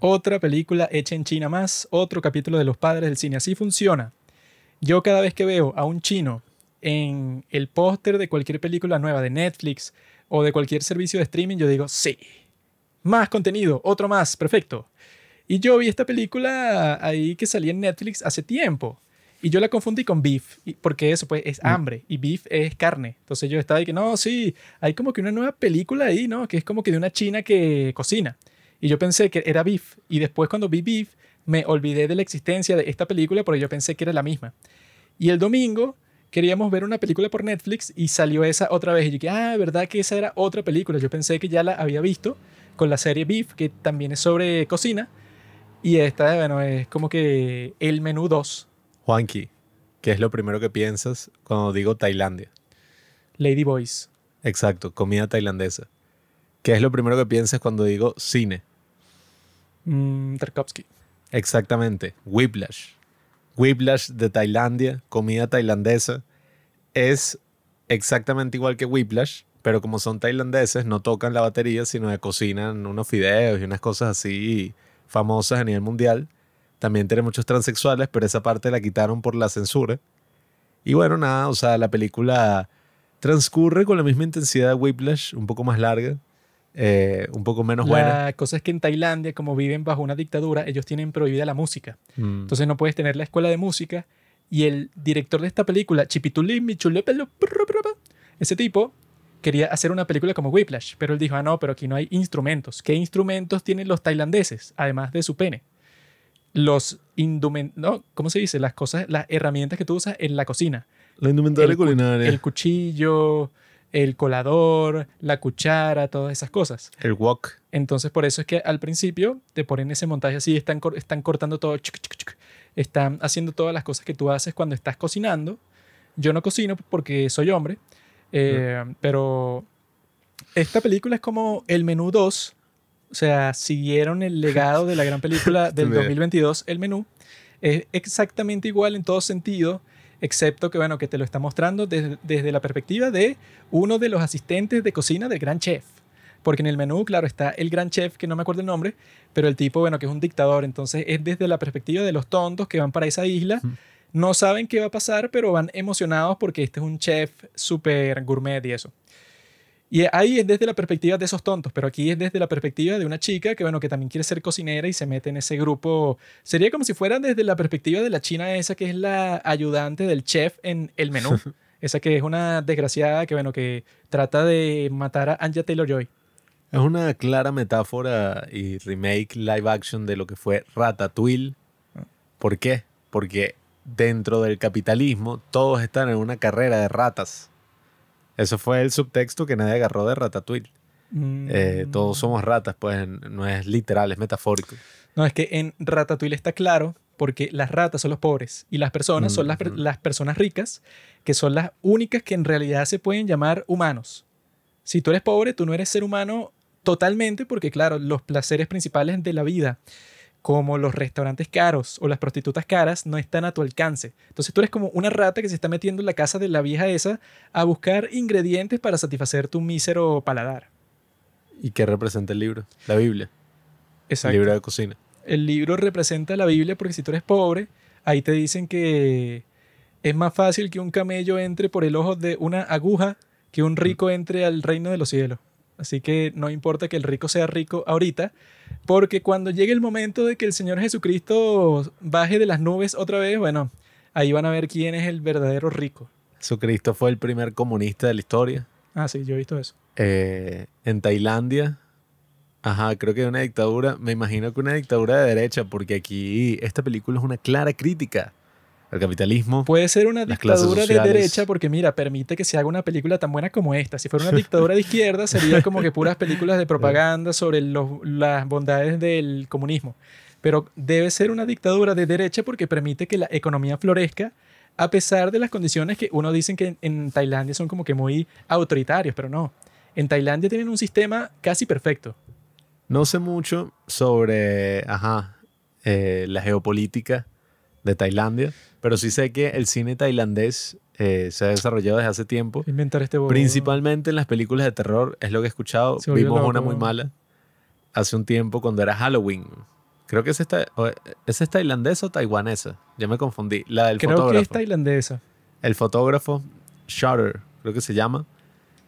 Otra película hecha en China más, otro capítulo de los padres del cine. Así funciona. Yo cada vez que veo a un chino en el póster de cualquier película nueva de Netflix o de cualquier servicio de streaming, yo digo, sí, más contenido, otro más, perfecto. Y yo vi esta película ahí que salía en Netflix hace tiempo. Y yo la confundí con beef, porque eso pues es hambre y beef es carne. Entonces yo estaba ahí que no, sí, hay como que una nueva película ahí, ¿no? Que es como que de una china que cocina. Y yo pensé que era beef. Y después cuando vi beef, me olvidé de la existencia de esta película porque yo pensé que era la misma. Y el domingo queríamos ver una película por Netflix y salió esa otra vez. Y yo dije, ah, ¿verdad que esa era otra película? Yo pensé que ya la había visto con la serie Beef, que también es sobre cocina. Y esta, bueno, es como que el menú 2. Juanqui, ¿qué es lo primero que piensas cuando digo Tailandia? Lady Boys. Exacto, comida tailandesa. ¿Qué es lo primero que piensas cuando digo cine? Mm, Tarkovsky. Exactamente, Whiplash. Whiplash de Tailandia, comida tailandesa, es exactamente igual que Whiplash, pero como son tailandeses, no tocan la batería, sino que cocinan unos fideos y unas cosas así famosas a nivel mundial. También tiene muchos transexuales, pero esa parte la quitaron por la censura. Y bueno, nada, o sea, la película transcurre con la misma intensidad de Whiplash, un poco más larga, eh, un poco menos buena. La cosa es que en Tailandia, como viven bajo una dictadura, ellos tienen prohibida la música. Mm. Entonces no puedes tener la escuela de música. Y el director de esta película, Chipituli Michulepelo, ese tipo quería hacer una película como Whiplash, pero él dijo, ah, no, pero aquí no hay instrumentos. ¿Qué instrumentos tienen los tailandeses, además de su pene? Los indumentos, no, ¿cómo se dice? Las cosas, las herramientas que tú usas en la cocina. La indumentaria El cu- culinaria. El cuchillo, el colador, la cuchara, todas esas cosas. El wok. Entonces, por eso es que al principio te ponen ese montaje así, están, están cortando todo, chuc, chuc, chuc. están haciendo todas las cosas que tú haces cuando estás cocinando. Yo no cocino porque soy hombre, eh, pero esta película es como el menú 2, o sea, siguieron el legado de la gran película del Bien. 2022, el menú. Es exactamente igual en todo sentido, excepto que, bueno, que te lo está mostrando desde, desde la perspectiva de uno de los asistentes de cocina del gran chef. Porque en el menú, claro, está el gran chef, que no me acuerdo el nombre, pero el tipo, bueno, que es un dictador. Entonces es desde la perspectiva de los tontos que van para esa isla. No saben qué va a pasar, pero van emocionados porque este es un chef súper gourmet y eso. Y ahí es desde la perspectiva de esos tontos, pero aquí es desde la perspectiva de una chica que, bueno, que también quiere ser cocinera y se mete en ese grupo. Sería como si fuera desde la perspectiva de la china esa que es la ayudante del chef en el menú. esa que es una desgraciada que, bueno, que trata de matar a Anja Taylor-Joy. Es una clara metáfora y remake live action de lo que fue Ratatouille. ¿Por qué? Porque dentro del capitalismo todos están en una carrera de ratas. Eso fue el subtexto que nadie agarró de Ratatouille. Eh, Mm. todos somos ratas, pues no es literal, es metafórico. No, es que en Ratatouille está claro porque las ratas son los pobres y las personas son las, las personas ricas, que son las únicas que en realidad se pueden llamar humanos. Si tú eres pobre, tú no eres ser humano totalmente porque, claro, los placeres principales de la vida, como los restaurantes caros o las prostitutas caras, no están a tu alcance. Entonces tú eres como una rata que se está metiendo en la casa de la vieja esa a buscar ingredientes para satisfacer tu mísero paladar. ¿Y qué representa el libro? La Biblia. El Exacto. libro de cocina. el libro representa la Biblia porque si tú eres pobre, ahí te dicen que es más fácil que un camello entre por el ojo de una aguja que un rico entre al reino de los cielos. Así que no importa que el rico sea rico ahorita, porque cuando llegue el momento de que el Señor Jesucristo baje de las nubes otra vez, bueno, ahí van a ver quién es el verdadero rico. Jesucristo fue el primer comunista de la historia. Ah, sí, yo he visto eso. Eh, en Tailandia, ajá, creo que una dictadura, me imagino que una dictadura de derecha, porque aquí esta película es una clara crítica al capitalismo. Puede ser una dictadura de derecha porque, mira, permite que se haga una película tan buena como esta. Si fuera una dictadura de izquierda, sería como que puras películas de propaganda sobre los- las bondades del comunismo. Pero debe ser una dictadura de derecha porque permite que la economía florezca a pesar de las condiciones que uno dicen que en, en Tailandia son como que muy autoritarios, pero no. En Tailandia tienen un sistema casi perfecto. No sé mucho sobre, ajá, eh, la geopolítica de Tailandia, pero sí sé que el cine tailandés eh, se ha desarrollado desde hace tiempo. Inventar este bobo. Principalmente en las películas de terror, es lo que he escuchado. Se Vimos una muy mala hace un tiempo cuando era Halloween. Creo que es, ta- o- ¿esa es tailandesa o taiwanesa. Ya me confundí. La del Creo que fotógrafo. es tailandesa. El fotógrafo, Shutter, creo que se llama.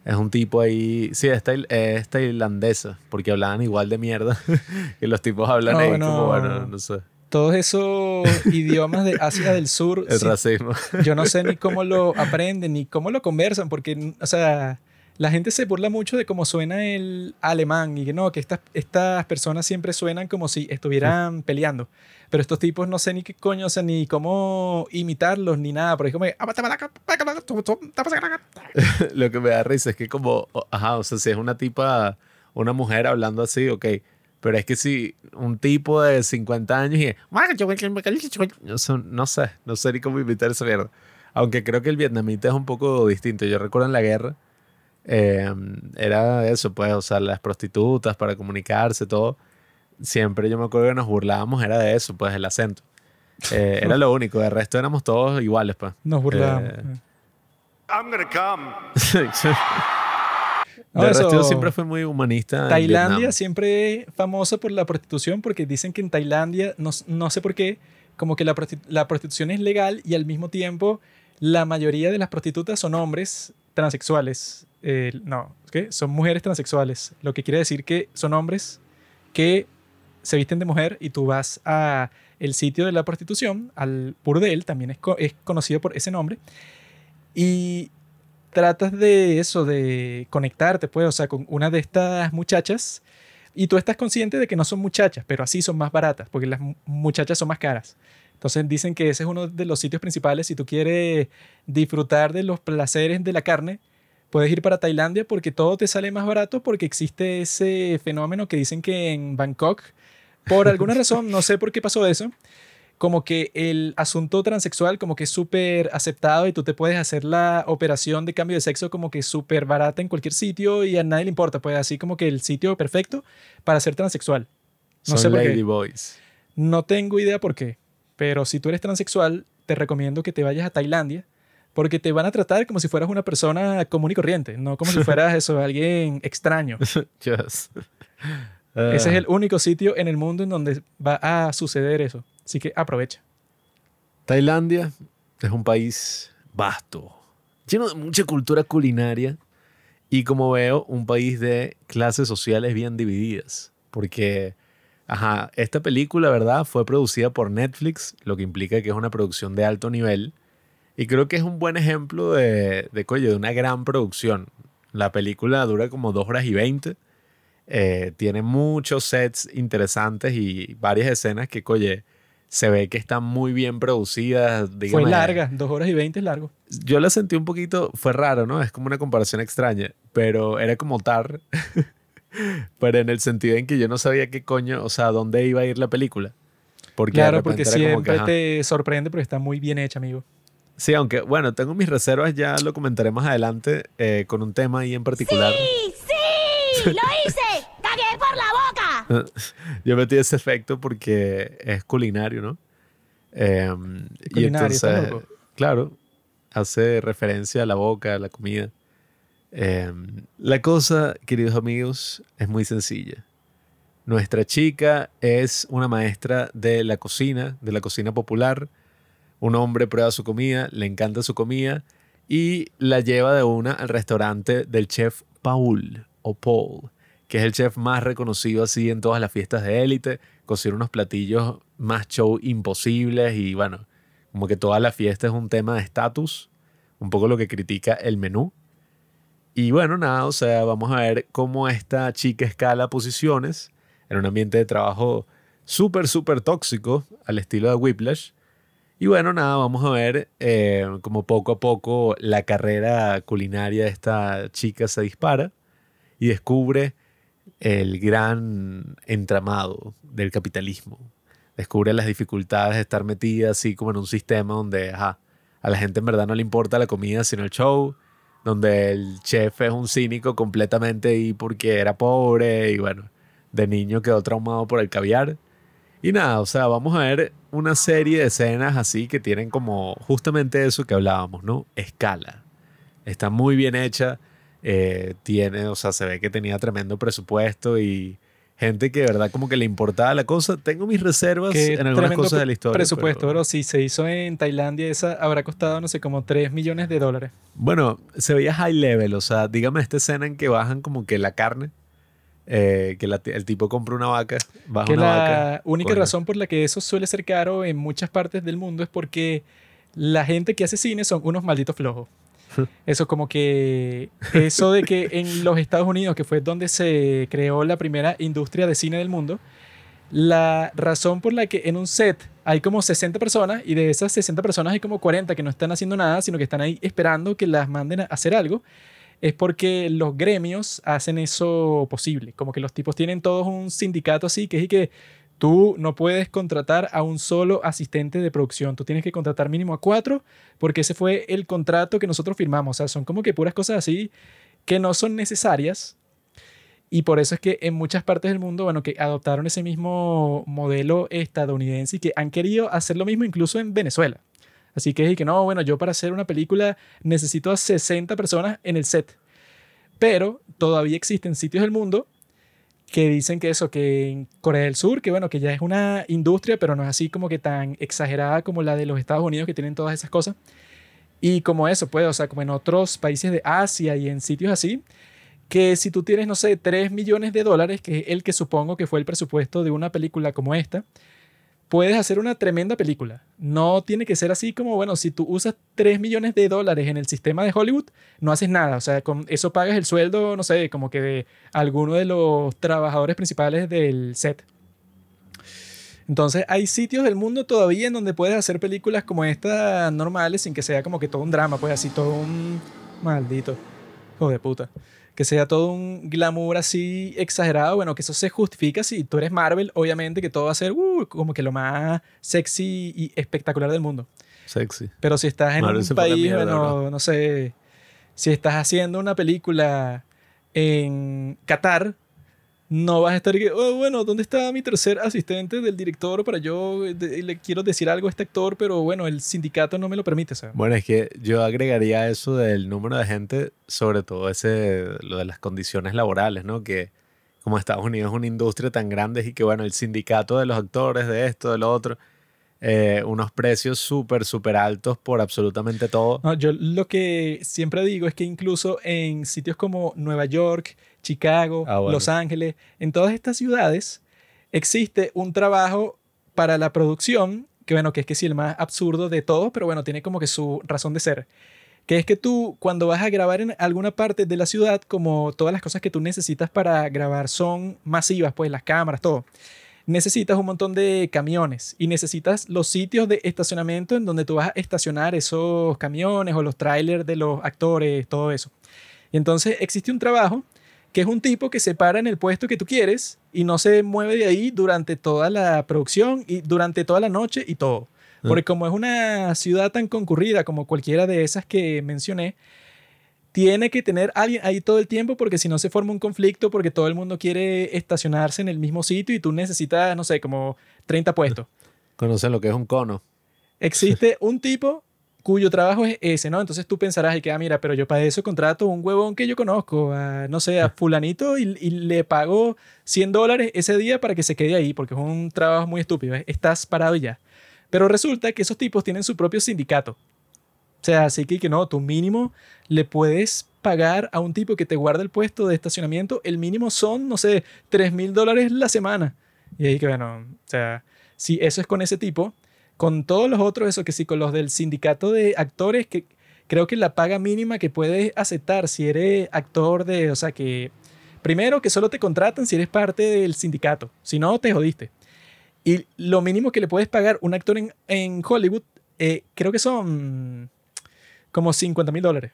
Es un tipo ahí. Sí, es, tail- es tailandesa. Porque hablaban igual de mierda. que los tipos hablan No, ahí no. como, bueno, no sé. Todos esos idiomas de Asia del Sur, El sí, racismo. yo no sé ni cómo lo aprenden, ni cómo lo conversan, porque, o sea, la gente se burla mucho de cómo suena el alemán y que no, que estas, estas personas siempre suenan como si estuvieran peleando. Pero estos tipos no sé ni qué coño, o sea, ni cómo imitarlos, ni nada, porque es como... Lo que me da risa es que como, ajá, o sea, si es una tipa, una mujer hablando así, ok. Pero es que si un tipo de 50 años y es, no sé, no sé, ni cómo imitar esa mierda. Aunque creo que el vietnamita es un poco distinto. Yo recuerdo en la guerra, eh, era eso, pues, o sea, las prostitutas para comunicarse, todo. Siempre yo me acuerdo que nos burlábamos, era de eso, pues, el acento. Eh, era lo único, de resto éramos todos iguales, pues. Nos burlábamos. Eh, I'm gonna come. No, de resto eso- siempre fui muy humanista. Tailandia siempre es famosa por la prostitución porque dicen que en Tailandia, no, no sé por qué, como que la, prosti- la prostitución es legal y al mismo tiempo la mayoría de las prostitutas son hombres transexuales. Eh, no, ¿qué? Son mujeres transexuales. Lo que quiere decir que son hombres que se visten de mujer y tú vas a el sitio de la prostitución, al burdel, también es, co- es conocido por ese nombre, y tratas de eso, de conectarte, pues, o sea, con una de estas muchachas y tú estás consciente de que no son muchachas, pero así son más baratas, porque las mu- muchachas son más caras. Entonces dicen que ese es uno de los sitios principales si tú quieres disfrutar de los placeres de la carne. Puedes ir para Tailandia porque todo te sale más barato porque existe ese fenómeno que dicen que en Bangkok, por alguna razón, no sé por qué pasó eso, como que el asunto transexual como que es súper aceptado y tú te puedes hacer la operación de cambio de sexo como que súper barata en cualquier sitio y a nadie le importa, pues así como que el sitio perfecto para ser transexual. No Son sé por lady qué. boys. No tengo idea por qué, pero si tú eres transexual, te recomiendo que te vayas a Tailandia porque te van a tratar como si fueras una persona común y corriente, no como si fueras eso, alguien extraño. Yes. Ese Ah, es el único sitio en el mundo en donde va a suceder eso. Así que aprovecha. Tailandia es un país vasto, lleno de mucha cultura culinaria y como veo, un país de clases sociales bien divididas. Porque, ajá, esta película, ¿verdad? Fue producida por Netflix, lo que implica que es una producción de alto nivel. Y creo que es un buen ejemplo de, de, de una gran producción. La película dura como dos horas y veinte. Eh, tiene muchos sets interesantes y varias escenas que, coye, se ve que están muy bien producidas. Fue dígame. larga, dos horas y veinte es largo. Yo la sentí un poquito, fue raro, ¿no? Es como una comparación extraña, pero era como Tar, pero en el sentido en que yo no sabía qué coño, o sea, dónde iba a ir la película. Porque Claro, porque que, siempre ajá. te sorprende porque está muy bien hecha, amigo. Sí, aunque, bueno, tengo mis reservas, ya lo comentaré más adelante eh, con un tema ahí en particular. ¡Sí! ¡Sí! ¡Lo hice! ¡Cagué por la boca! Yo metí ese efecto porque es culinario, ¿no? Y Culinario, está entonces, claro, hace referencia a la boca, a la comida. Em, la cosa, queridos amigos, es muy sencilla. Nuestra chica es una maestra de la cocina, de la cocina popular. Un hombre prueba su comida, le encanta su comida y la lleva de una al restaurante del chef Paul o Paul, que es el chef más reconocido así en todas las fiestas de élite. Cocina unos platillos más show imposibles y bueno, como que toda la fiesta es un tema de estatus, un poco lo que critica el menú. Y bueno, nada, o sea, vamos a ver cómo esta chica escala posiciones en un ambiente de trabajo súper, súper tóxico, al estilo de Whiplash. Y bueno, nada, vamos a ver eh, como poco a poco la carrera culinaria de esta chica se dispara y descubre el gran entramado del capitalismo. Descubre las dificultades de estar metida así como en un sistema donde a la gente en verdad no le importa la comida sino el show, donde el chef es un cínico completamente y porque era pobre y bueno, de niño quedó traumado por el caviar. Y nada, o sea, vamos a ver una serie de escenas así que tienen como justamente eso que hablábamos, ¿no? Escala. Está muy bien hecha. Eh, tiene, o sea, se ve que tenía tremendo presupuesto y gente que de verdad como que le importaba la cosa. Tengo mis reservas Qué en algunas cosas de la historia. Presupuesto, pero- bro. Si se hizo en Tailandia, esa habrá costado, no sé, como 3 millones de dólares. Bueno, se veía high level, o sea, dígame esta escena en que bajan como que la carne, eh, que la- el tipo compra una vaca, baja que una la vaca. única razón por la que eso suele ser caro en muchas partes del mundo es porque la gente que hace cine son unos malditos flojos. Eso como que eso de que en los Estados Unidos, que fue donde se creó la primera industria de cine del mundo, la razón por la que en un set hay como 60 personas y de esas 60 personas hay como 40 que no están haciendo nada, sino que están ahí esperando que las manden a hacer algo, es porque los gremios hacen eso posible. Como que los tipos tienen todos un sindicato así, que es y que tú no puedes contratar a un solo asistente de producción, tú tienes que contratar mínimo a cuatro, porque ese fue el contrato que nosotros firmamos. O sea, son como que puras cosas así que no son necesarias. Y por eso es que en muchas partes del mundo, bueno, que adoptaron ese mismo modelo estadounidense y que han querido hacer lo mismo incluso en Venezuela. Así que es que no, bueno, yo para hacer una película necesito a 60 personas en el set. Pero todavía existen sitios del mundo que dicen que eso, que en Corea del Sur, que bueno, que ya es una industria, pero no es así como que tan exagerada como la de los Estados Unidos que tienen todas esas cosas. Y como eso, pues, o sea, como en otros países de Asia y en sitios así, que si tú tienes, no sé, 3 millones de dólares, que es el que supongo que fue el presupuesto de una película como esta, puedes hacer una tremenda película. No tiene que ser así como, bueno, si tú usas 3 millones de dólares en el sistema de Hollywood, no haces nada. O sea, con eso pagas el sueldo, no sé, como que de alguno de los trabajadores principales del set. Entonces, hay sitios del mundo todavía en donde puedes hacer películas como estas normales sin que sea como que todo un drama, pues así todo un maldito hijo de puta. Que sea todo un glamour así exagerado. Bueno, que eso se justifica si tú eres Marvel, obviamente que todo va a ser uh, como que lo más sexy y espectacular del mundo. Sexy. Pero si estás en Marvel un país, mierda, bueno, no sé, si estás haciendo una película en Qatar, no vas a estar que, "Oh, bueno, ¿dónde está mi tercer asistente del director para yo de- le quiero decir algo a este actor, pero bueno, el sindicato no me lo permite, ¿sabes? Bueno, es que yo agregaría eso del número de gente, sobre todo ese, lo de las condiciones laborales, ¿no? Que como Estados Unidos es una industria tan grande y que, bueno, el sindicato de los actores, de esto, de lo otro, eh, unos precios súper, súper altos por absolutamente todo. No, yo lo que siempre digo es que incluso en sitios como Nueva York, Chicago, Ah, bueno. Los Ángeles, en todas estas ciudades existe un trabajo para la producción, que bueno, que es que sí, el más absurdo de todos, pero bueno, tiene como que su razón de ser. Que es que tú, cuando vas a grabar en alguna parte de la ciudad, como todas las cosas que tú necesitas para grabar son masivas, pues las cámaras, todo necesitas un montón de camiones y necesitas los sitios de estacionamiento en donde tú vas a estacionar esos camiones o los trailers de los actores, todo eso. Y entonces existe un trabajo que es un tipo que se para en el puesto que tú quieres y no se mueve de ahí durante toda la producción y durante toda la noche y todo. Porque como es una ciudad tan concurrida como cualquiera de esas que mencioné, tiene que tener alguien ahí todo el tiempo porque si no se forma un conflicto porque todo el mundo quiere estacionarse en el mismo sitio y tú necesitas, no sé, como 30 puestos. Conocen lo que es un cono. Existe un tipo cuyo trabajo es ese, ¿no? Entonces tú pensarás y que, ah, mira, pero yo para eso contrato un huevón que yo conozco, a, no sé, a fulanito y, y le pago 100 dólares ese día para que se quede ahí porque es un trabajo muy estúpido, ¿eh? estás parado y ya. Pero resulta que esos tipos tienen su propio sindicato. O sea, así que, que no, tu mínimo le puedes pagar a un tipo que te guarda el puesto de estacionamiento, el mínimo son, no sé, 3 mil dólares la semana. Y ahí que, bueno, o sea, si eso es con ese tipo, con todos los otros, eso que sí, con los del sindicato de actores, que creo que la paga mínima que puedes aceptar si eres actor de, o sea, que primero que solo te contratan si eres parte del sindicato, si no, te jodiste. Y lo mínimo que le puedes pagar un actor en, en Hollywood, eh, creo que son como 50 mil dólares.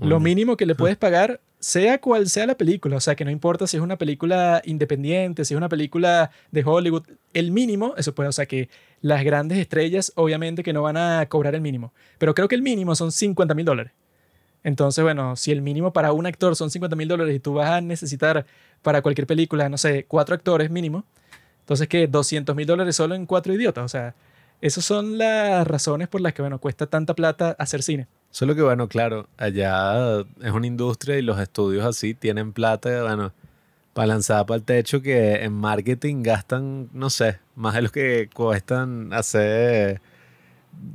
Lo mínimo que le puedes pagar, sea cual sea la película. O sea, que no importa si es una película independiente, si es una película de Hollywood. El mínimo, eso puede, o sea, que las grandes estrellas, obviamente que no van a cobrar el mínimo. Pero creo que el mínimo son 50 mil dólares. Entonces, bueno, si el mínimo para un actor son 50 mil dólares y tú vas a necesitar para cualquier película, no sé, cuatro actores mínimo, entonces que 200 mil dólares solo en cuatro idiotas. O sea, esas son las razones por las que, bueno, cuesta tanta plata hacer cine. Solo que, bueno, claro, allá es una industria y los estudios así tienen plata, bueno, para lanzar para el techo que en marketing gastan, no sé, más de lo que cuestan hacer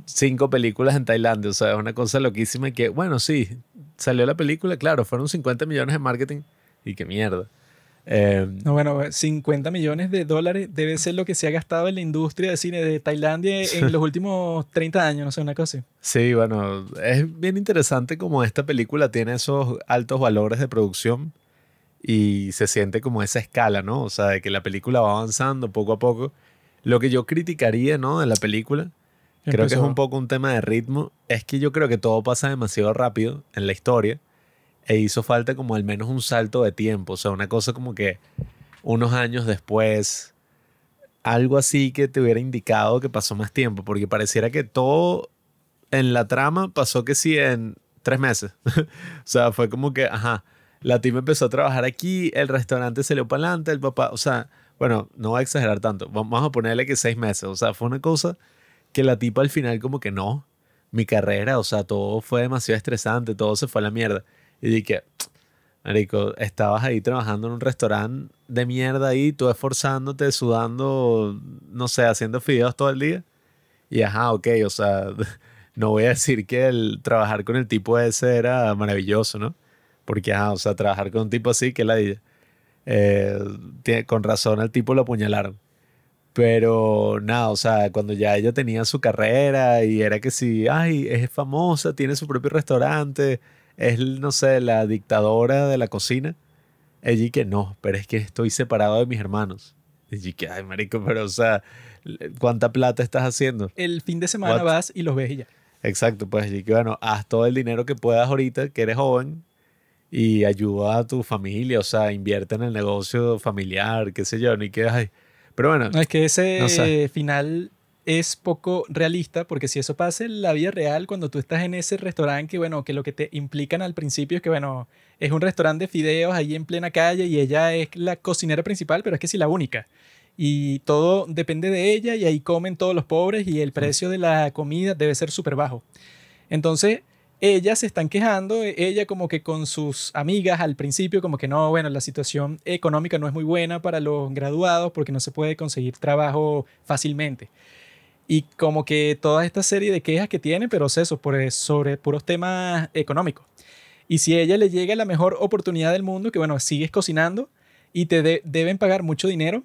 cinco películas en Tailandia. O sea, es una cosa loquísima y que, bueno, sí, salió la película, claro, fueron 50 millones en marketing y qué mierda. Eh, No, bueno, 50 millones de dólares debe ser lo que se ha gastado en la industria de cine de Tailandia en los últimos 30 años, no sé, una cosa así. sí, bueno, es bien interesante como esta película tiene esos altos valores de producción y se siente como esa escala, ¿no? O sea, de que la película va avanzando poco a poco. Lo que yo criticaría, ¿no? De la película, creo que es un poco un tema de ritmo, es que yo creo que todo pasa demasiado rápido en la historia e hizo falta como al menos un salto de tiempo, o sea, una cosa como que unos años después, algo así que te hubiera indicado que pasó más tiempo, porque pareciera que todo en la trama pasó que sí en tres meses. o sea, fue como que, ajá, la team empezó a trabajar aquí, el restaurante se le para adelante, el papá, o sea, bueno, no voy a exagerar tanto, vamos a ponerle que seis meses, o sea, fue una cosa que la tipa al final como que no, mi carrera, o sea, todo fue demasiado estresante, todo se fue a la mierda. Y dije, Marico, estabas ahí trabajando en un restaurante de mierda ahí, tú esforzándote, sudando, no sé, haciendo fideos todo el día. Y ajá, ok, o sea, no voy a decir que el trabajar con el tipo ese era maravilloso, ¿no? Porque, ajá, o sea, trabajar con un tipo así, que la eh, tiene- con razón al tipo lo apuñalaron. Pero nada, o sea, cuando ya ella tenía su carrera y era que sí, ay, es famosa, tiene su propio restaurante, es, no sé, la dictadora de la cocina. Ella que no, pero es que estoy separado de mis hermanos. Y que, ay, marico, pero o sea, ¿cuánta plata estás haciendo? El fin de semana What? vas y los ves y ya. Exacto, pues y que bueno, haz todo el dinero que puedas ahorita, que eres joven, y ayuda a tu familia, o sea, invierte en el negocio familiar, qué sé yo, ni que, ay. Pero bueno, No, es que ese No sé. final es poco realista, porque si eso pasa en la vida real, cuando tú estás en ese restaurante, que bueno, que lo que te implican al principio es que, bueno, es un restaurante de fideos ahí en plena calle y ella es la cocinera principal, pero es que sí la única. Y todo depende de ella y ahí comen todos los pobres y el precio de la comida debe ser súper bajo. Entonces, ellas se están quejando, e- ella como que con sus amigas al principio, como que no, bueno, la situación económica no es muy buena para los graduados porque no se puede conseguir trabajo fácilmente. Y como que toda esta serie de quejas que tiene, pero es eso, por, sobre puros temas económicos. Y si a ella le llega la mejor oportunidad del mundo, que bueno, sigues cocinando y te de- deben pagar mucho dinero,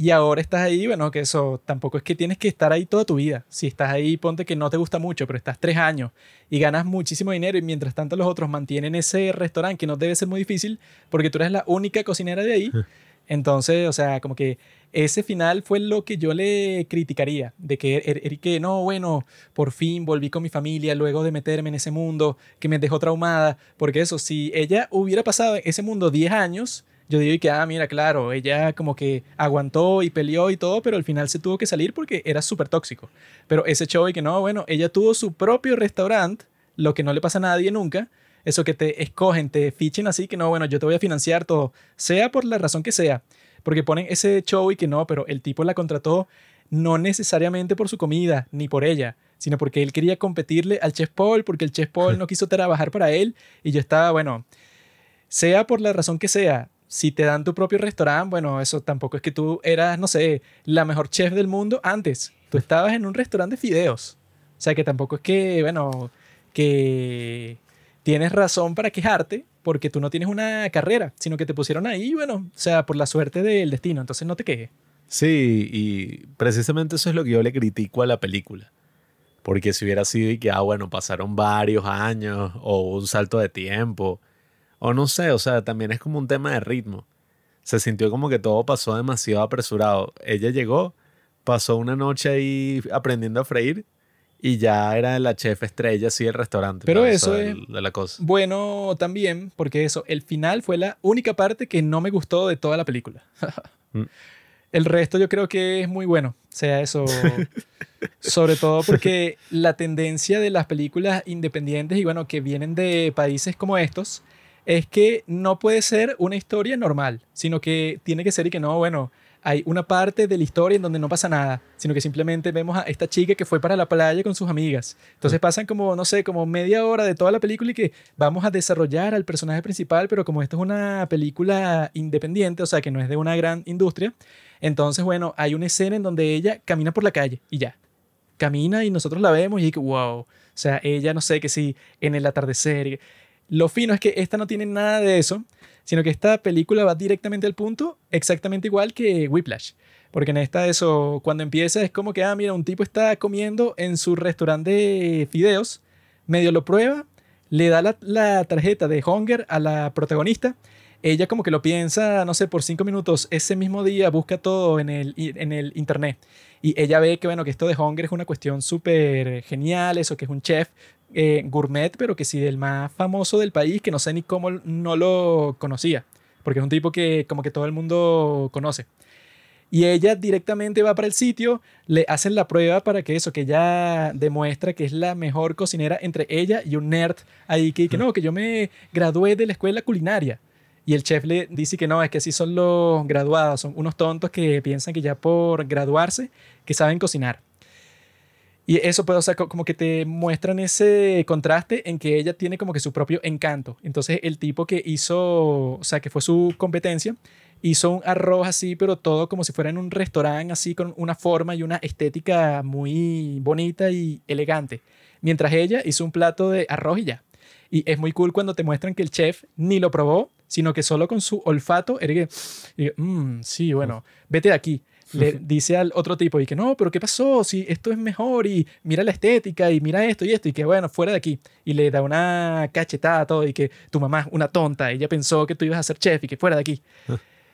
y ahora estás ahí, bueno, que eso tampoco es que tienes que estar ahí toda tu vida. Si estás ahí, ponte que no te gusta mucho, pero estás tres años y ganas muchísimo dinero y mientras tanto los otros mantienen ese restaurante que no debe ser muy difícil porque tú eres la única cocinera de ahí. Entonces, o sea, como que ese final fue lo que yo le criticaría, de que, er- er- que no, bueno, por fin volví con mi familia luego de meterme en ese mundo que me dejó traumada, porque eso, si ella hubiera pasado en ese mundo 10 años, yo digo que, ah, mira, claro, ella como que aguantó y peleó y todo, pero al final se tuvo que salir porque era súper tóxico. Pero ese show y que no, bueno, ella tuvo su propio restaurante, lo que no le pasa a nadie nunca, eso que te escogen, te fichen así, que no, bueno, yo te voy a financiar todo, sea por la razón que sea, porque ponen ese show y que no, pero el tipo la contrató no necesariamente por su comida, ni por ella, sino porque él quería competirle al Chef Paul, porque el Chef Paul no quiso trabajar para él, y yo estaba, bueno, sea por la razón que sea, si te dan tu propio restaurante, bueno, eso tampoco es que tú eras, no sé, la mejor chef del mundo antes. Tú estabas en un restaurante de fideos. O sea que tampoco es que, bueno, que tienes razón para quejarte porque tú no tienes una carrera, sino que te pusieron ahí, bueno, o sea, por la suerte del destino. Entonces no te quejes. Sí, y precisamente eso es lo que yo le critico a la película. Porque si hubiera sido y que, ah, bueno, pasaron varios años o un salto de tiempo, o no sé, o sea, también es como un tema de ritmo. Se sintió como que todo pasó demasiado apresurado. Ella llegó, pasó una noche ahí aprendiendo a freír y ya era la chef estrella así del restaurante. Pero eso es- de la cosa. Bueno, también, porque eso, el final fue la única parte que no me gustó de toda la película. Mm. el resto yo creo que es muy bueno. Sea, eso. sobre todo porque la tendencia de las películas independientes y bueno, que vienen de países como estos, es que no puede ser una historia normal, sino que tiene que ser y que no, bueno, hay una parte de la historia en donde no pasa nada, sino que simplemente vemos a esta chica que fue para la playa con sus amigas. Entonces pasan como, no sé, como media hora de toda la película y que vamos a desarrollar al personaje principal, pero como esto es una película independiente, o sea, que no es de una gran industria, entonces, bueno, hay una escena en donde ella camina por la calle y ya. Camina y nosotros la vemos y digo, wow. O sea, ella, no sé, que si en el atardecer. Lo fino es que esta no tiene nada de eso, sino que esta película va directamente al punto, exactamente igual que Whiplash. Porque en esta, eso, cuando empieza es como que, ah, mira, un tipo está comiendo en su restaurante de fideos, medio lo prueba, le da la, tarjeta de Hunger a la protagonista, ella como que lo piensa, no sé, por cinco minutos, ese mismo día busca todo en el, en el internet. Y ella ve que, bueno, que esto de Hunger es una cuestión súper genial, eso que es un chef eh, gourmet, pero que sí del más famoso del país, que no sé ni cómo no lo conocía, porque es un tipo que como que todo el mundo conoce. Y ella directamente va para el sitio, le hacen la prueba para que eso, que ella demuestra que es la mejor cocinera entre ella y un nerd ahí que, que no, que yo me gradué de la escuela culinaria. Y el chef le dice que no, es que así son los graduados, son unos tontos que piensan que ya por graduarse, que saben cocinar. Y eso puede, o sea, como que te muestran ese contraste en que ella tiene como que su propio encanto. Entonces el tipo que hizo, o sea, que fue su competencia, hizo un arroz así, pero todo como si fuera en un restaurante así, con una forma y una estética muy bonita y elegante. Mientras ella hizo un plato de arroz y ya. Y es muy cool cuando te muestran que el chef ni lo probó, sino que solo con su olfato, y, mmm, sí, bueno, vete de aquí le dice al otro tipo y que no, pero ¿qué pasó? Si esto es mejor y mira la estética y mira esto y esto y que bueno, fuera de aquí. Y le da una cachetada a todo y que tu mamá es una tonta, ella pensó que tú ibas a ser chef y que fuera de aquí.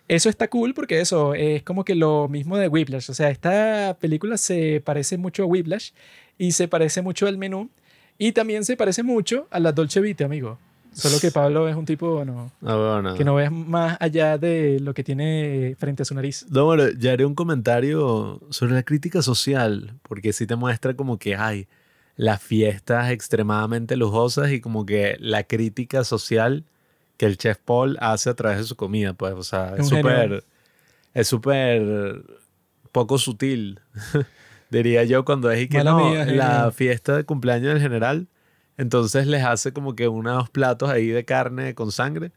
Eso está cool porque eso es como que lo mismo de Whiplash. O sea, esta película se parece mucho a Whiplash y se parece mucho al menú y también se parece mucho a la Dolce Vita, amigo. Solo que Pablo es un tipo bueno, Ah, que no ves más allá de lo que tiene frente a su nariz. No, bueno, ya haré un comentario sobre la crítica social, porque sí te muestra como que hay las fiestas extremadamente lujosas y como que la crítica social que el chef Paul hace a través de su comida, pues, o sea, es súper, es súper poco sutil, diría yo, cuando es y que Mala no, mía, la fiesta de cumpleaños del general, entonces les hace como que unos platos ahí de carne con sangre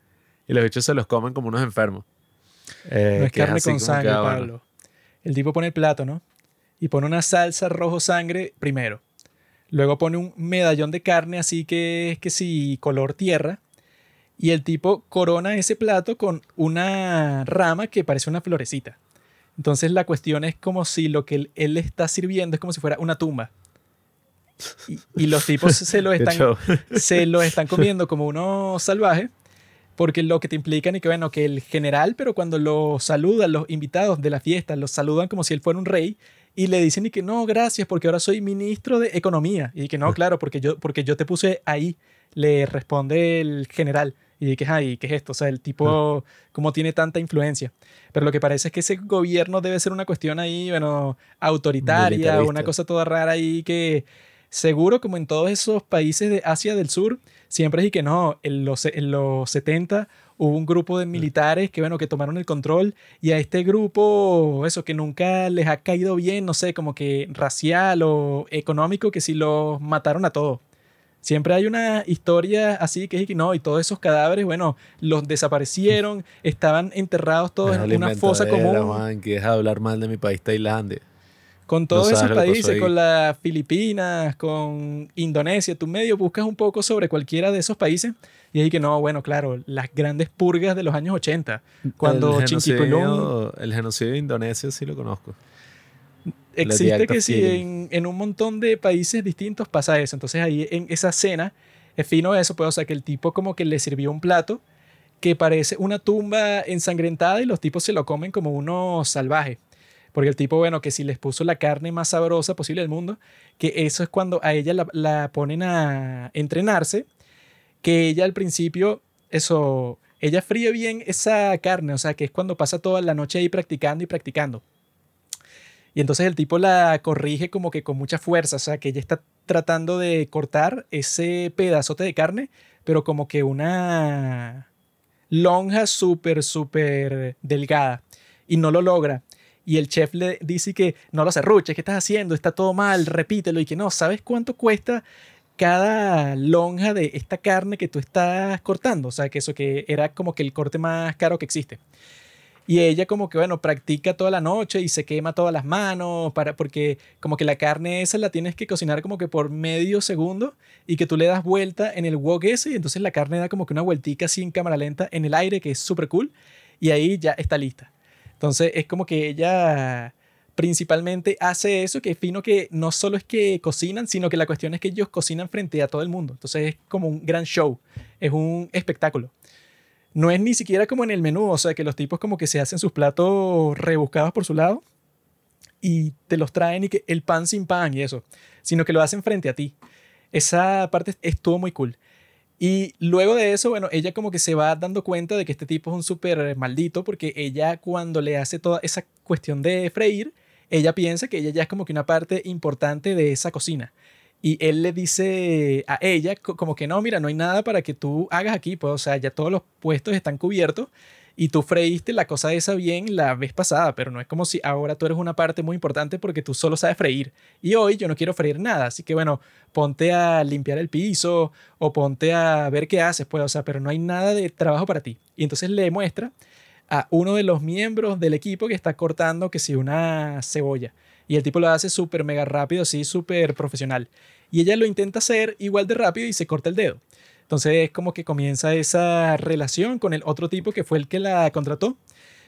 y los bichos se los comen como unos enfermos. Eh, No es carne con sangre, ah, bueno. Pablo. El tipo pone el plato, ¿no? Y pone una salsa rojo sangre primero. Luego pone un medallón de carne así que es que sí, color tierra. Y el tipo corona ese plato con una rama que parece una florecita. Entonces la cuestión es como si lo que él, él le está sirviendo es como si fuera una tumba. Y, y los tipos se lo están se lo están comiendo como unos salvajes, porque lo que te implican y que, bueno, que el general, pero cuando lo saludan los invitados de la fiesta, los saludan como si él fuera un rey y le dicen y que no, gracias, porque ahora soy ministro de Economía. Y que no, claro, porque yo, porque yo te puse ahí, le responde el general. Y que, ay, ¿qué es esto? O sea, el tipo, ¿cómo tiene tanta influencia? Pero lo que parece es que ese gobierno debe ser una cuestión ahí, bueno, autoritaria, una cosa toda rara ahí que seguro como en todos esos países de Asia del Sur, siempre es y que no, en los, en los 70 hubo un grupo de militares que, bueno, que tomaron el control y a este grupo, eso, que nunca les ha caído bien, no sé, como que racial o económico, que si los mataron a todos. Siempre hay una historia así que es y que no, y todos esos cadáveres, bueno, los desaparecieron, estaban enterrados todos en una fosa común Juan, que deja de hablar mal de mi país, Tailandia. Con todos esos países, con las Filipinas, con Indonesia, tú medio buscas un poco sobre cualquiera de esos países y ahí que no, bueno, claro, las grandes purgas de los años 80, cuando el genocidio, el genocidio de Indonesia sí lo conozco. existe que killing. en, en un montón de países distintos pasa eso. Entonces ahí en esa cena es fino eso, pues, o sea, que el tipo como que le sirvió un plato que parece una tumba ensangrentada y los tipos se lo comen como unos salvajes. Porque el tipo, bueno, que si les puso la carne más sabrosa posible del mundo, que eso es cuando a ella la, ponen a entrenarse, que ella al principio, eso, ella fríe bien esa carne, o sea, que es cuando pasa toda la noche ahí practicando y practicando. Y entonces el tipo la corrige como que con mucha fuerza, o sea, que ella está tratando de cortar ese pedazote de carne, pero como que una lonja súper, súper delgada. Y no lo logra. Y el chef le dice que no lo serruches, ¿qué estás haciendo? Está todo mal, repítelo. Y que no, ¿sabes cuánto cuesta cada lonja de esta carne que tú estás cortando? O sea, que eso que era como que el corte más caro que existe. Y ella como que, bueno, practica toda la noche y se quema todas las manos, para, porque como que la carne esa la tienes que cocinar como que por medio segundo y que tú le das vuelta en el wok ese y entonces la carne da como que una vueltica así en cámara lenta en el aire, que es súper cool, y ahí ya está lista. Entonces es como que ella principalmente hace eso, que es fino que no solo es que cocinan, sino que la cuestión es que ellos cocinan frente a todo el mundo. Entonces es como un gran show, es un espectáculo no es ni siquiera como en el menú, o sea, que los tipos como que se hacen sus platos rebuscados por su lado y te los traen y que el pan sin pan y eso, sino que lo hacen frente a ti. Esa parte estuvo muy cool. Y luego de eso, bueno, ella como que se va dando cuenta de que este tipo es un súper maldito porque ella cuando le hace toda esa cuestión de freír, ella piensa que ella ya es como que una parte importante de esa cocina. Y él le dice a ella como que no, mira, no hay nada para que tú hagas aquí, pues, o sea, ya todos los puestos están cubiertos y tú freíste la cosa esa bien la vez pasada, pero no es como si ahora tú eres una parte muy importante porque tú solo sabes freír. Y hoy yo no quiero freír nada, así que bueno, ponte a limpiar el piso o ponte a ver qué haces, pues, o sea, pero no hay nada de trabajo para ti. Y entonces le muestra a uno de los miembros del equipo que está cortando que si una cebolla. Y el tipo lo hace súper mega rápido, así súper profesional. Y ella lo intenta hacer igual de rápido y se corta el dedo. Entonces es como que comienza esa relación con el otro tipo que fue el que la contrató.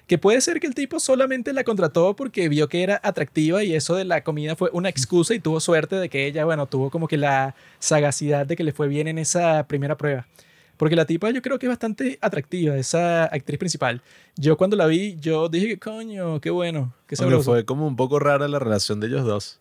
Que puede ser que el tipo solamente la contrató porque vio que era atractiva y eso de la comida fue una excusa y tuvo suerte de que ella, bueno, tuvo como que la sagacidad de que le fue bien en esa primera prueba. Porque la tipa yo creo que es bastante atractiva, esa actriz principal. Yo cuando la vi, yo dije, coño, qué bueno, qué sabroso. fue como un poco rara la relación de ellos dos.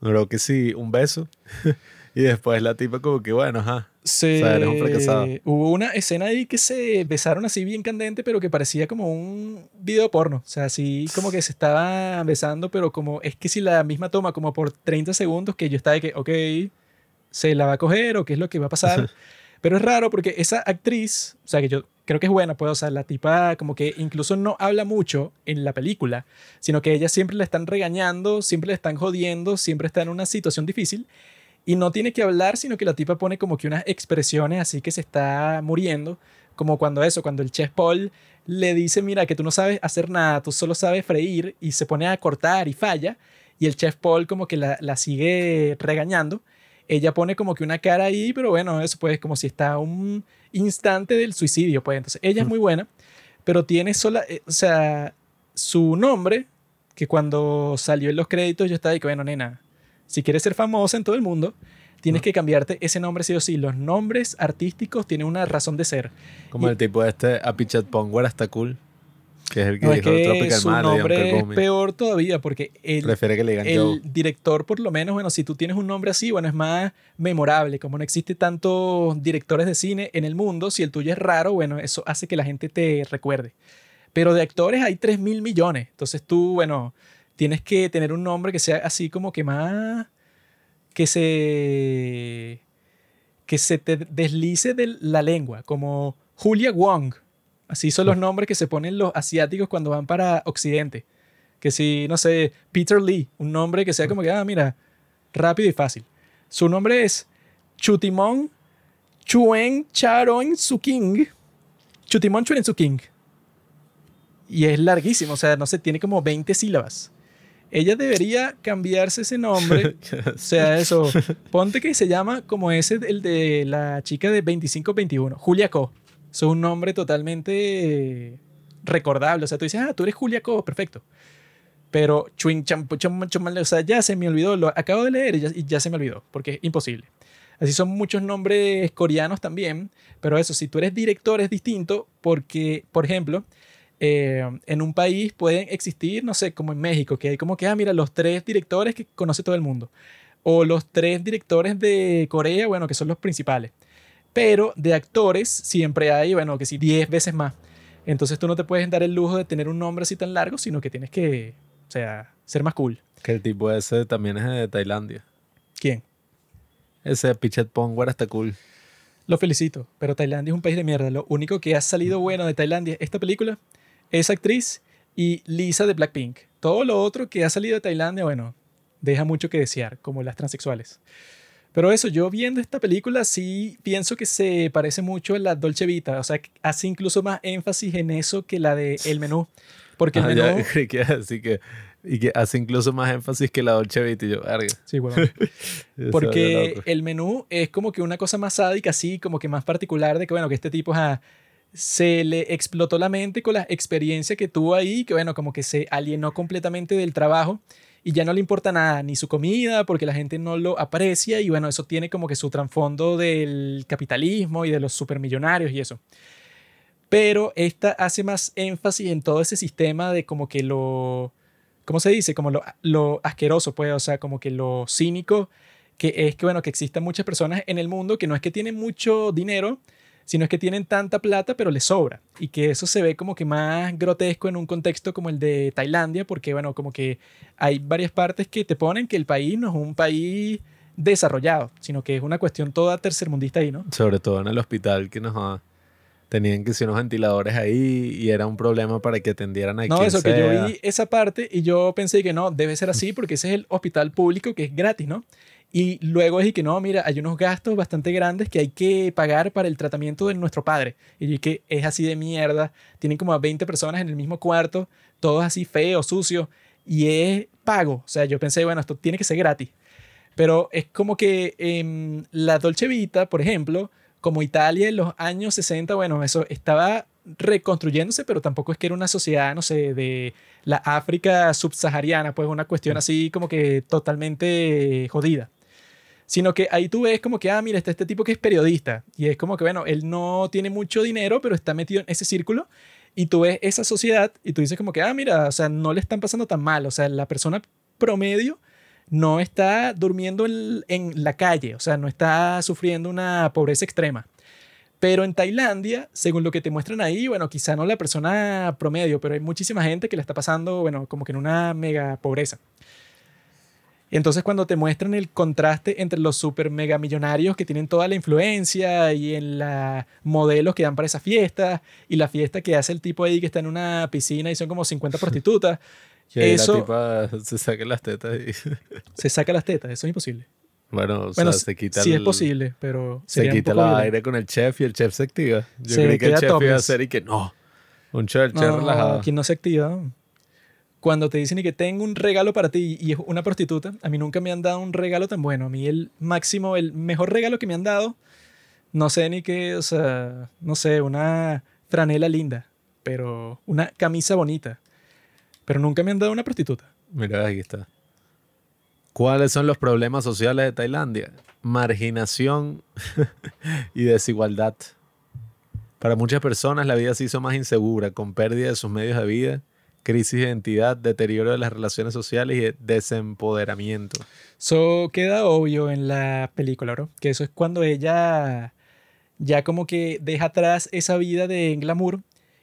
Creo que sí, un beso. y después la tipa como que, bueno, ajá. Sí. O sea, eres un fracasado. Hubo una escena ahí que se besaron así bien candente, pero que parecía como un video porno. O sea, así como que se estaban besando, pero como es que si la misma toma como por 30 segundos que yo estaba de que, ok, se la va a coger o qué es lo que va a pasar. Pero es raro porque esa actriz, o sea, que yo creo que es buena, pues, o sea, la tipa como que incluso no habla mucho en la película, sino que ella siempre la están regañando, siempre le están jodiendo, siempre está en una situación difícil y no tiene que hablar, sino que la tipa pone como que unas expresiones así que se está muriendo, como cuando eso, cuando el chef Paul le dice, mira, que tú no sabes hacer nada, tú solo sabes freír y se pone a cortar y falla, y el chef Paul como que la, la sigue regañando. Ella pone como que una cara ahí, pero bueno, eso pues como si está un instante del suicidio, pues. Entonces ella es muy buena, pero tiene sola, eh, o sea, su nombre, que cuando salió en los créditos yo estaba de que, bueno, nena, si quieres ser famosa en todo el mundo, tienes que cambiarte ese nombre sí o sí. Los nombres artísticos tienen una razón de ser. Como el tipo este, Apichat Pongwar, está cool. Que es el que no, dijo es que su nombre es peor todavía porque el, Prefiere que le digan el director, por lo menos, bueno, si tú tienes un nombre así, bueno, es más memorable. Como no existe tantos directores de cine en el mundo, si el tuyo es raro, bueno, eso hace que la gente te recuerde. Pero de actores hay 3 mil millones. Entonces tú, bueno, tienes que tener un nombre que sea así como que más. que se. que se te deslice de la lengua, como Julia Wong Así son los nombres que se ponen los asiáticos cuando van para Occidente. Que si, no sé, Peter Lee, un nombre que sea como que, ah, mira, rápido y fácil. Su nombre es Chutimon Chuen Charon Suking. Chutimon Chuen Suking. Y es larguísimo, o sea, no sé, tiene como 20 sílabas. Ella debería cambiarse ese nombre. o sea, eso. Ponte que se llama como ese, el de la chica de 25-21, Julia Ko es un nombre totalmente recordable. O sea, tú dices, ah, tú eres Julia Co, perfecto. Pero Chuin o sea, ya se me olvidó. Lo acabo de leer y ya, se me olvidó, porque es imposible. Así son muchos nombres coreanos también, pero eso, si tú eres director es distinto porque, por ejemplo, eh, en un país pueden existir, no sé, como en México, que hay como que, ah, mira, los tres directores que conoce todo el mundo. O los tres directores de Corea, bueno, que son los principales. Pero de actores siempre hay, bueno, que sí, 10 veces más. Entonces tú no te puedes dar el lujo de tener un nombre así tan largo, sino que tienes que, o sea, ser más cool. Que el tipo ese también es de Tailandia. ¿Quién? Ese Pichet Pongwar está cool. Lo felicito, pero Tailandia es un país de mierda. Lo único que ha salido bueno de Tailandia esta película, esa actriz y Lisa de Blackpink. Todo lo otro que ha salido de Tailandia, bueno, deja mucho que desear, como las transexuales. Pero eso, yo viendo esta película sí pienso que se parece mucho a la Dolce Vita, o sea, hace incluso más énfasis en eso que la de El Menú. Porque el Ah, menú... ya, creí que así que y que hace incluso más énfasis que la Dolce Vita y yo. Sí, bueno. Porque el menú es como que una cosa más sádica, así, como que más particular de que, bueno, que este tipo se le explotó la mente con la experiencia que tuvo ahí, que, bueno, como que se alienó completamente del trabajo y ya no le importa nada, ni su comida, porque la gente no lo aprecia y, bueno, eso tiene como que su trasfondo del capitalismo y de los supermillonarios y eso. Pero esta hace más énfasis en todo ese sistema de como que lo, ¿cómo se dice? Como lo, lo asqueroso, pues, o sea, como que lo cínico, que es que, bueno, que existan muchas personas en el mundo que no es que tienen mucho dinero, sino es que tienen tanta plata, pero les sobra. Y que eso se ve como que más grotesco en un contexto como el de Tailandia, porque, bueno, como que hay varias partes que te ponen que el país no es un país desarrollado, sino que es una cuestión toda tercermundista ahí, ¿no? Sobre todo en el hospital que nos ah, tenían que ser unos ventiladores ahí y era un problema para que atendieran a No, eso que yo vi esa parte y yo pensé que no, debe ser así porque ese es el hospital público que es gratis, ¿no? Y luego dije que no, mira, hay unos gastos bastante grandes que hay que pagar para el tratamiento de nuestro padre. Y que es así de mierda, tienen como a 20 personas en el mismo cuarto, todos así feos, sucios, y es pago. O sea, yo pensé, bueno, esto tiene que ser gratis. Pero es como que em, la Dolce Vita, por ejemplo, como Italia en los años 60, bueno, eso estaba reconstruyéndose, pero tampoco es que era una sociedad, no sé, de la África subsahariana, pues una cuestión así como que totalmente jodida. Sino que ahí tú ves como que, ah, mira, está este tipo que es periodista. Y es como que, bueno, él no tiene mucho dinero, pero está metido en ese círculo. Y tú ves esa sociedad y tú dices como que, ah, mira, o sea, no le están pasando tan mal. O sea, la persona promedio no está durmiendo en, en la calle, o sea, no está sufriendo una pobreza extrema. Pero en Tailandia, según lo que te muestran ahí, bueno, quizá no la persona promedio, pero hay muchísima gente que la está pasando, bueno, como que en una mega pobreza. Y entonces cuando te muestran el contraste entre los super mega millonarios que tienen toda la influencia y en la modelos que dan para esa fiesta y la fiesta que hace el tipo ahí que está en una piscina y son como 50 prostitutas, Que ahí eso- la tipa se saque las tetas y se saca las tetas, eso es imposible. bueno, o Bueno, sea, se quita sí el, es posible, pero se quita violento. aire con el chef y el chef se activa. Yo Se creí que el chef iba a hacer y que no. Un chef, el chef No, relajado. quien no se activa. Cuando te dicen y que tengo un regalo para ti y es una prostituta, a mí nunca me han dado un regalo tan bueno. A mí el máximo, el mejor regalo que me han dado, no sé ni qué, o sea, no sé, una franela linda, pero una camisa bonita. Pero nunca me han dado una prostituta. Mira, aquí está. ¿Cuáles son los problemas sociales de Tailandia? Marginación y desigualdad. Para muchas personas la vida se hizo más insegura, con pérdida de sus medios de vida, crisis de identidad, deterioro de las relaciones sociales y desempoderamiento. Eso queda obvio en la película, bro. Que eso es cuando ella ya como que deja atrás esa vida de glamour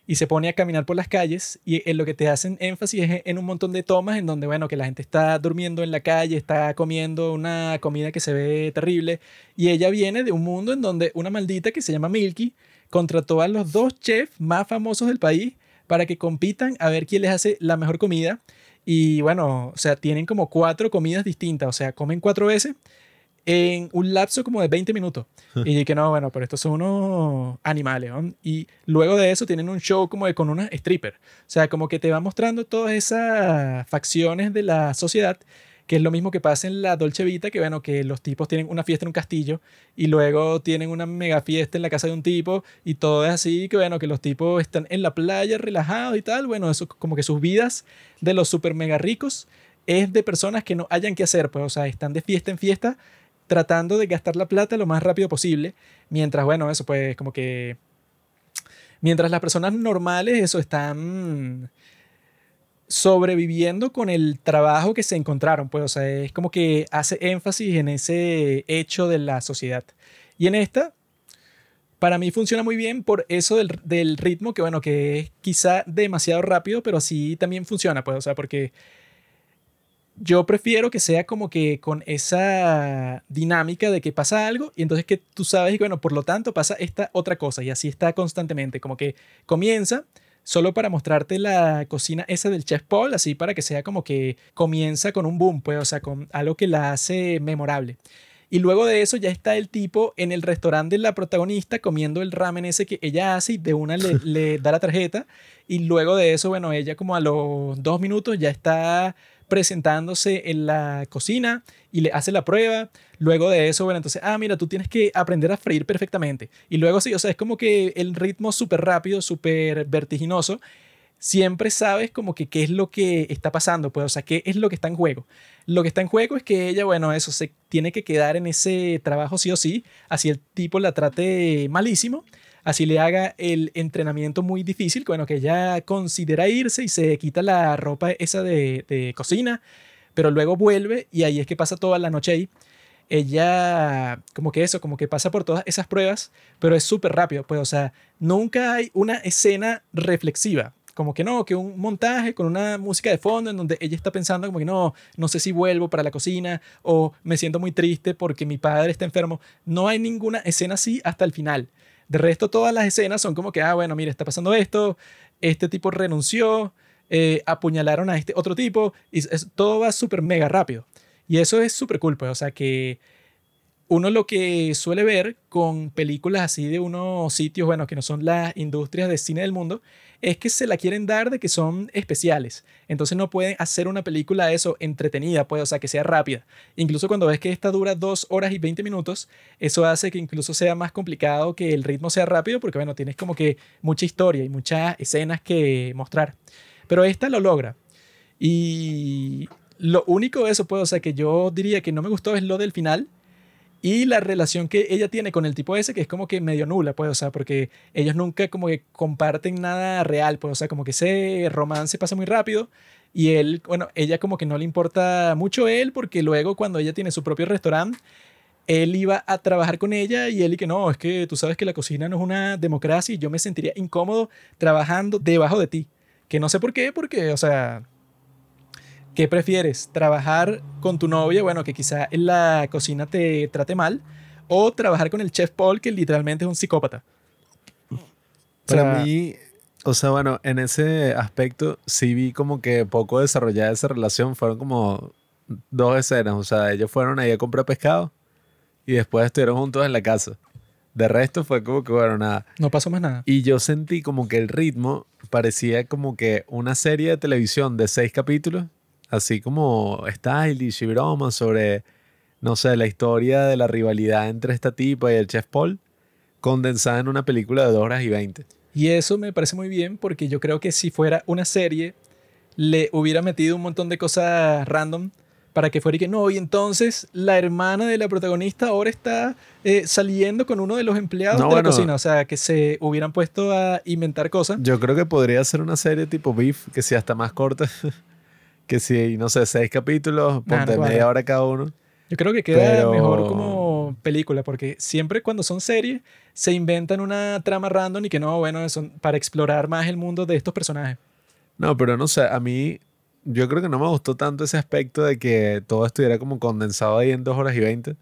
y se pone a caminar por las calles y en lo que te hacen énfasis es en un montón de tomas en donde, bueno, que la gente está durmiendo en la calle, está comiendo una comida que se ve terrible y ella viene de un mundo en donde una maldita que se llama Milky contrató a los dos chefs más famosos del país para que compitan a ver quién les hace la mejor comida y bueno, o sea, tienen como cuatro comidas distintas, o sea, comen cuatro veces en un lapso como de 20 minutos. Y dije, no, bueno, pero estos son unos animales. ¿no? Y luego de eso tienen un show como de con una stripper. O sea, como que te va mostrando todas esas facciones de la sociedad, que es lo mismo que pasa en la Dolce Vita, que bueno, que los tipos tienen una fiesta en un castillo y luego tienen una mega fiesta en la casa de un tipo y todo es así, que bueno, que los tipos están en la playa relajados y tal. Bueno, eso como que sus vidas de los super mega ricos es de personas que no hayan que hacer, pues, o sea, están de fiesta en fiesta tratando de gastar la plata lo más rápido posible, mientras, bueno, eso pues como que... Mientras las personas normales, eso, están sobreviviendo con el trabajo que se encontraron, pues, o sea, es como que hace énfasis en ese hecho de la sociedad. Y en esta, para mí funciona muy bien por eso del, ritmo, que bueno, que es quizá demasiado rápido, pero sí también funciona, pues, o sea, porque yo prefiero que sea como que con esa dinámica de que pasa algo y entonces que tú sabes y bueno, por lo tanto pasa esta otra cosa y así está constantemente, como que comienza, solo para mostrarte la cocina esa del Chef Paul, así para que sea como que comienza con un boom, pues, o sea, con algo que la hace memorable. Y luego de eso ya está el tipo en el restaurante de la protagonista comiendo el ramen ese que ella hace y de una le, le da la tarjeta. Y luego de eso, bueno, ella como a los dos minutos ya está presentándose en la cocina y le hace la prueba. Luego de eso, bueno, entonces, ah, mira, tú tienes que aprender a freír perfectamente. Y luego sí, o sea, es como que el ritmo súper rápido, súper vertiginoso. Siempre sabes como que qué es lo que está pasando, pues, o sea, qué es lo que está en juego. Lo que está en juego es que ella, bueno, eso se tiene que quedar en ese trabajo sí o sí, así el tipo la trate malísimo, así le haga el entrenamiento muy difícil, bueno, que ella considera irse y se quita la ropa esa de, cocina, pero luego vuelve y ahí es que pasa toda la noche ahí. Ella, como que eso, como que pasa por todas esas pruebas, pero es súper rápido, pues, o sea, nunca hay una escena reflexiva como que no, que un montaje con una música de fondo en donde ella está pensando como que no, no sé si vuelvo para la cocina o me siento muy triste porque mi padre está enfermo. No hay ninguna escena así hasta el final. De resto, todas las escenas son como que, ah, bueno, mira, está pasando esto, este tipo renunció, eh, apuñalaron a este otro tipo, y es- todo va súper mega rápido. Y eso es súper cool, pues, o sea que uno lo que suele ver con películas así de unos sitios, bueno, que no son las industrias de cine del mundo, es que se la quieren dar de que son especiales. Entonces no pueden hacer una película eso entretenida, pues, o sea, que sea rápida. Incluso cuando ves que esta dura dos horas y 20 minutos, eso hace que incluso sea más complicado que el ritmo sea rápido, porque, bueno, tienes como que mucha historia y muchas escenas que mostrar. Pero esta lo logra. Y lo único de eso, pues, o sea, que yo diría que no me gustó es lo del final. Y la relación que ella tiene con el tipo ese, que es como que medio nula, pues, o sea, porque ellos nunca como que comparten nada real, pues, o sea, como que ese romance pasa muy rápido. Y él, bueno, ella como que no le importa mucho él, porque luego cuando ella tiene su propio restaurante, él iba a trabajar con ella y él y que no, es que tú sabes que la cocina no es una democracia y yo me sentiría incómodo trabajando debajo de ti. Que no sé por qué, porque, o sea, ¿Qué prefieres? ¿Trabajar con tu novia, bueno, que quizá en la cocina te trate mal? ¿O trabajar con el chef Paul, que literalmente es un psicópata? Para sea- mí, o sea, bueno, en ese aspecto sí vi como que poco desarrollada esa relación. Fueron como dos escenas. O sea, ellos fueron ahí a comprar pescado y después estuvieron juntos en la casa. De resto fue como que, bueno, nada. No pasó más nada. Y yo sentí como que el ritmo parecía como que una serie de televisión de seis capítulos, así como stylish y bromas sobre, no sé, la historia de la rivalidad entre esta tipa y el chef Paul, condensada en una película de dos horas y veinte. Y eso me parece muy bien porque yo creo que si fuera una serie, le hubiera metido un montón de cosas random para que fuera y que no, y entonces la hermana de la protagonista ahora está eh, saliendo con uno de los empleados No, de la cocina, o sea, que se hubieran puesto a inventar cosas. Yo creo que podría ser una serie tipo Beef, que sea hasta más corta, que si, no sé, seis capítulos, Nah, no ponte media hora cada uno. Yo creo que queda Pero- mejor como película, porque siempre cuando son series se inventan una trama random y que no, bueno, son para explorar más el mundo de estos personajes. No, pero no sé, a mí yo creo que no me gustó tanto ese aspecto de que todo estuviera como condensado ahí en dos horas y veinte.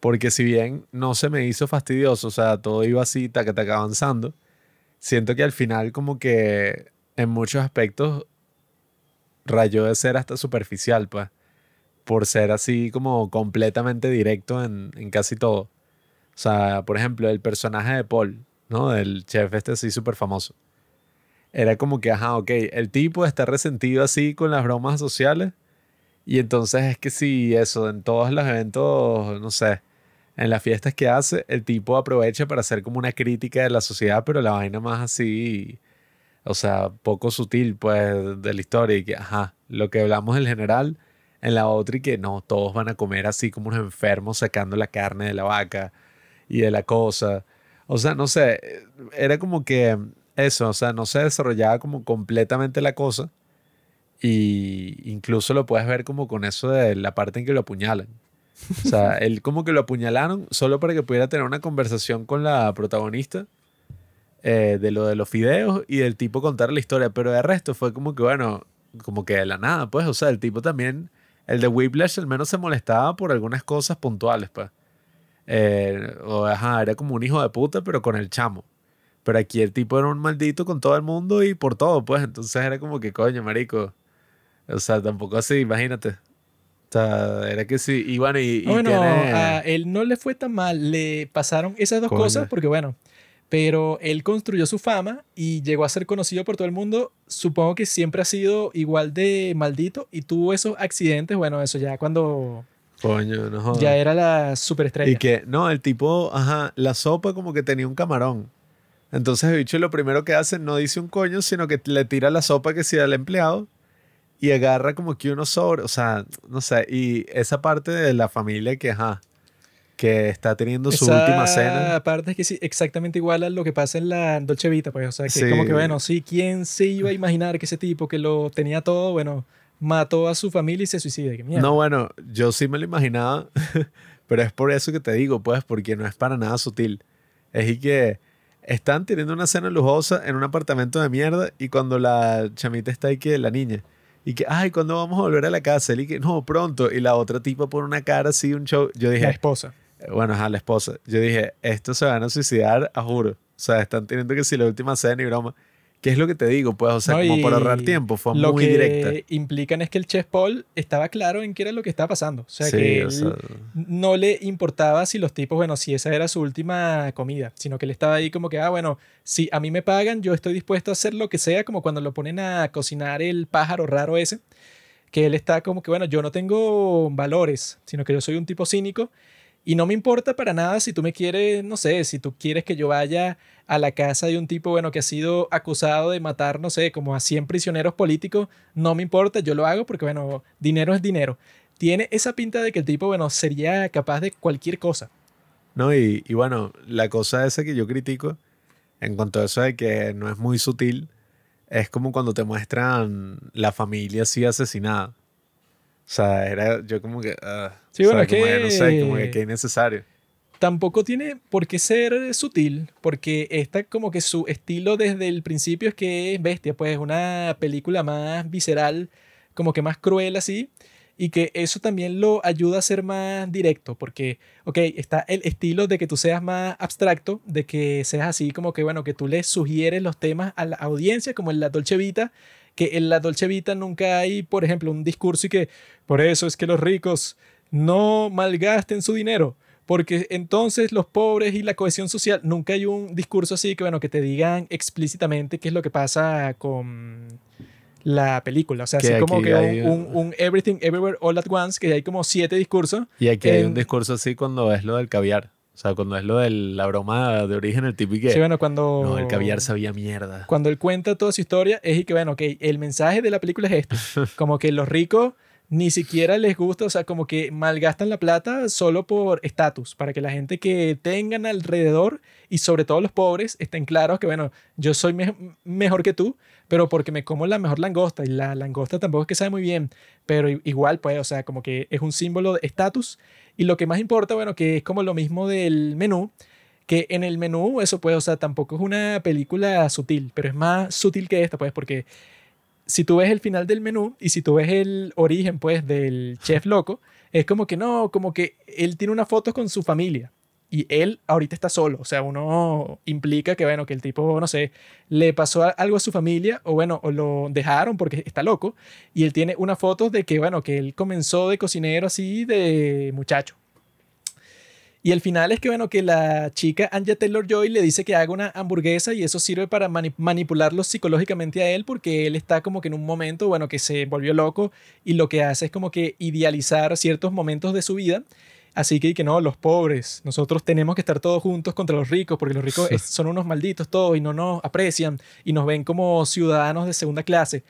Porque si bien no se me hizo fastidioso, o sea, todo iba así, taca, taca, avanzando, siento que al final como que en muchos aspectos rayó de ser hasta superficial, pues, por ser así como completamente directo en, casi todo. O sea, por ejemplo, el personaje de Paul, ¿no? Del chef este así súper famoso era como que, ajá, ok, el tipo está resentido así con las bromas sociales. Y entonces es que si eso, en todos los eventos, no sé, en las fiestas que hace, el tipo aprovecha para hacer como una crítica de la sociedad, pero la vaina más así, o sea, poco sutil, pues, de la historia. Y que, ajá, lo que hablamos en general, en la otra, y que no, todos van a comer así como unos enfermos sacando la carne de la vaca y de la cosa. O sea, no sé, era como que eso, o sea, no se desarrollaba como completamente la cosa. Y incluso lo puedes ver como con eso de la parte en que lo apuñalan. O sea, él como que lo apuñalaron solo para que pudiera tener una conversación con la protagonista eh, de lo de los fideos y del tipo contar la historia. Pero de resto fue como que, bueno, como que de la nada, pues. O sea, el tipo también, el de Whiplash al menos se molestaba por algunas cosas puntuales, pues. Eh, o, ajá, era como un hijo de puta, pero con el chamo. Pero aquí el tipo era un maldito con todo el mundo y por todo, pues. Entonces era como que, coño, marico. O sea, tampoco así, imagínate. O sea, era que sí. Y bueno, y, y bueno, tiene- a él no le fue tan mal. Le pasaron esas dos Coño. cosas porque, bueno, pero él construyó su fama y llegó a ser conocido por todo el mundo. Supongo que siempre ha sido igual de maldito y tuvo esos accidentes. Bueno, eso ya cuando Coño, no jodas. ya era la superestrella. Y que, no, el tipo, ajá, la sopa como que tenía un camarón. Entonces el bicho lo primero que hace no dice un coño, sino que le tira la sopa que sea al empleado y agarra como que uno sobre, o sea, no sé, y esa parte de la familia que, ajá, que está teniendo su Esa última cena. parte es que sí, exactamente igual a lo que pasa en la Dolce Vita, pues, o sea, que Sí. como que, bueno, sí, ¿quién se iba a imaginar que ese tipo que lo tenía todo, bueno, mató a su familia y se suicida? Mierda. No, bueno, yo sí me lo imaginaba, pero es por eso que te digo, pues, porque no es para nada sutil. Es y que están teniendo una cena lujosa en un apartamento de mierda y cuando la chamita está ahí que la niña y que, ay, ¿cuándo vamos a volver a la casa? Él y que, no, pronto. Y la otra tipa pone una cara así, un show. Yo la dije, esposa. Bueno, a la esposa. Yo dije, estos se van a suicidar, a juro. O sea, están teniendo que si la última cena y broma. ¿Qué es lo que te digo? Pues, o sea, No, como para ahorrar tiempo, fue lo muy que directa. implican es que el chef Paul estaba claro en qué era lo que estaba pasando. O sea, Sí, que o él sea, no le importaba si los tipos, bueno, si esa era su última comida, sino que él estaba ahí como que, ah, bueno, si a mí me pagan, yo estoy dispuesto a hacer lo que sea, como cuando lo ponen a cocinar el pájaro raro ese, que él está como que, bueno, yo no tengo valores, sino que yo soy un tipo cínico y no me importa para nada si tú me quieres, no sé, si tú quieres que yo vaya a la casa de un tipo, bueno, que ha sido acusado de matar, no sé, como a 100 prisioneros políticos, no me importa, yo lo hago porque, bueno, dinero es dinero. Tiene esa pinta de que el tipo, bueno, sería capaz de cualquier cosa. No, y, y bueno, la cosa esa que yo critico en cuanto a eso de que no es muy sutil, es como cuando te muestran la familia así asesinada. O sea, era yo como que... ah, Sí, bueno, es como no sé, como que que- innecesario. Tampoco tiene por qué ser sutil, porque está como que su estilo desde el principio es que es bestia, pues una película más visceral, como que más cruel así, y que eso también lo ayuda a ser más directo, porque, ok, está el estilo de que tú seas más abstracto, de que seas así como que, bueno, que tú le sugieres los temas a la audiencia, como en la Dolce Vita, que en la Dolce Vita nunca hay, por ejemplo, un discurso y que, por eso es que los ricos no malgasten su dinero, porque entonces los pobres y la cohesión social, nunca hay un discurso así que, bueno, que te digan explícitamente qué es lo que pasa con la película. O sea, Que así como que hay un, un- Everything Everywhere All at Once, que hay como siete discursos. Y aquí hay un en- discurso así cuando es lo del caviar. O sea, cuando es lo de la broma de origen, el tipo y que... Sí, bueno, cuando... No, el caviar sabía mierda. cuando él cuenta toda su historia es y que, bueno, ok, el mensaje de la película es esto. Como que los ricos ni siquiera les gusta, o sea, como que malgastan la plata solo por estatus, para que la gente que tengan alrededor y sobre todo los pobres estén claros que, bueno, yo soy me- mejor que tú, pero porque me como la mejor langosta y la langosta tampoco es que sabe muy bien, pero igual, pues, o sea, como que es un símbolo de estatus. Y lo que más importa, bueno, que es como lo mismo del menú, que en el menú eso pues, o sea, tampoco es una película sutil, pero es más sutil que esta, pues, porque si tú ves el final del menú y si tú ves el origen, pues, del chef loco, es como que no, como que él tiene unas fotos con su familia y él ahorita está solo, o sea, uno implica que, bueno, que el tipo, no sé, le pasó algo a su familia o, bueno, o lo dejaron porque está loco y él tiene unas fotos de que, bueno, que él comenzó de cocinero así de muchacho. Y el final es que, bueno, que la chica Anja Taylor-Joy le dice que haga una hamburguesa y eso sirve para mani- manipularlo psicológicamente a él porque él está como que en un momento, bueno, que se volvió loco y lo que hace es como que idealizar ciertos momentos de su vida. Así que, que no, los pobres, nosotros tenemos que estar todos juntos contra los ricos porque los ricos son unos malditos todos y no nos aprecian y nos ven como ciudadanos de segunda clase.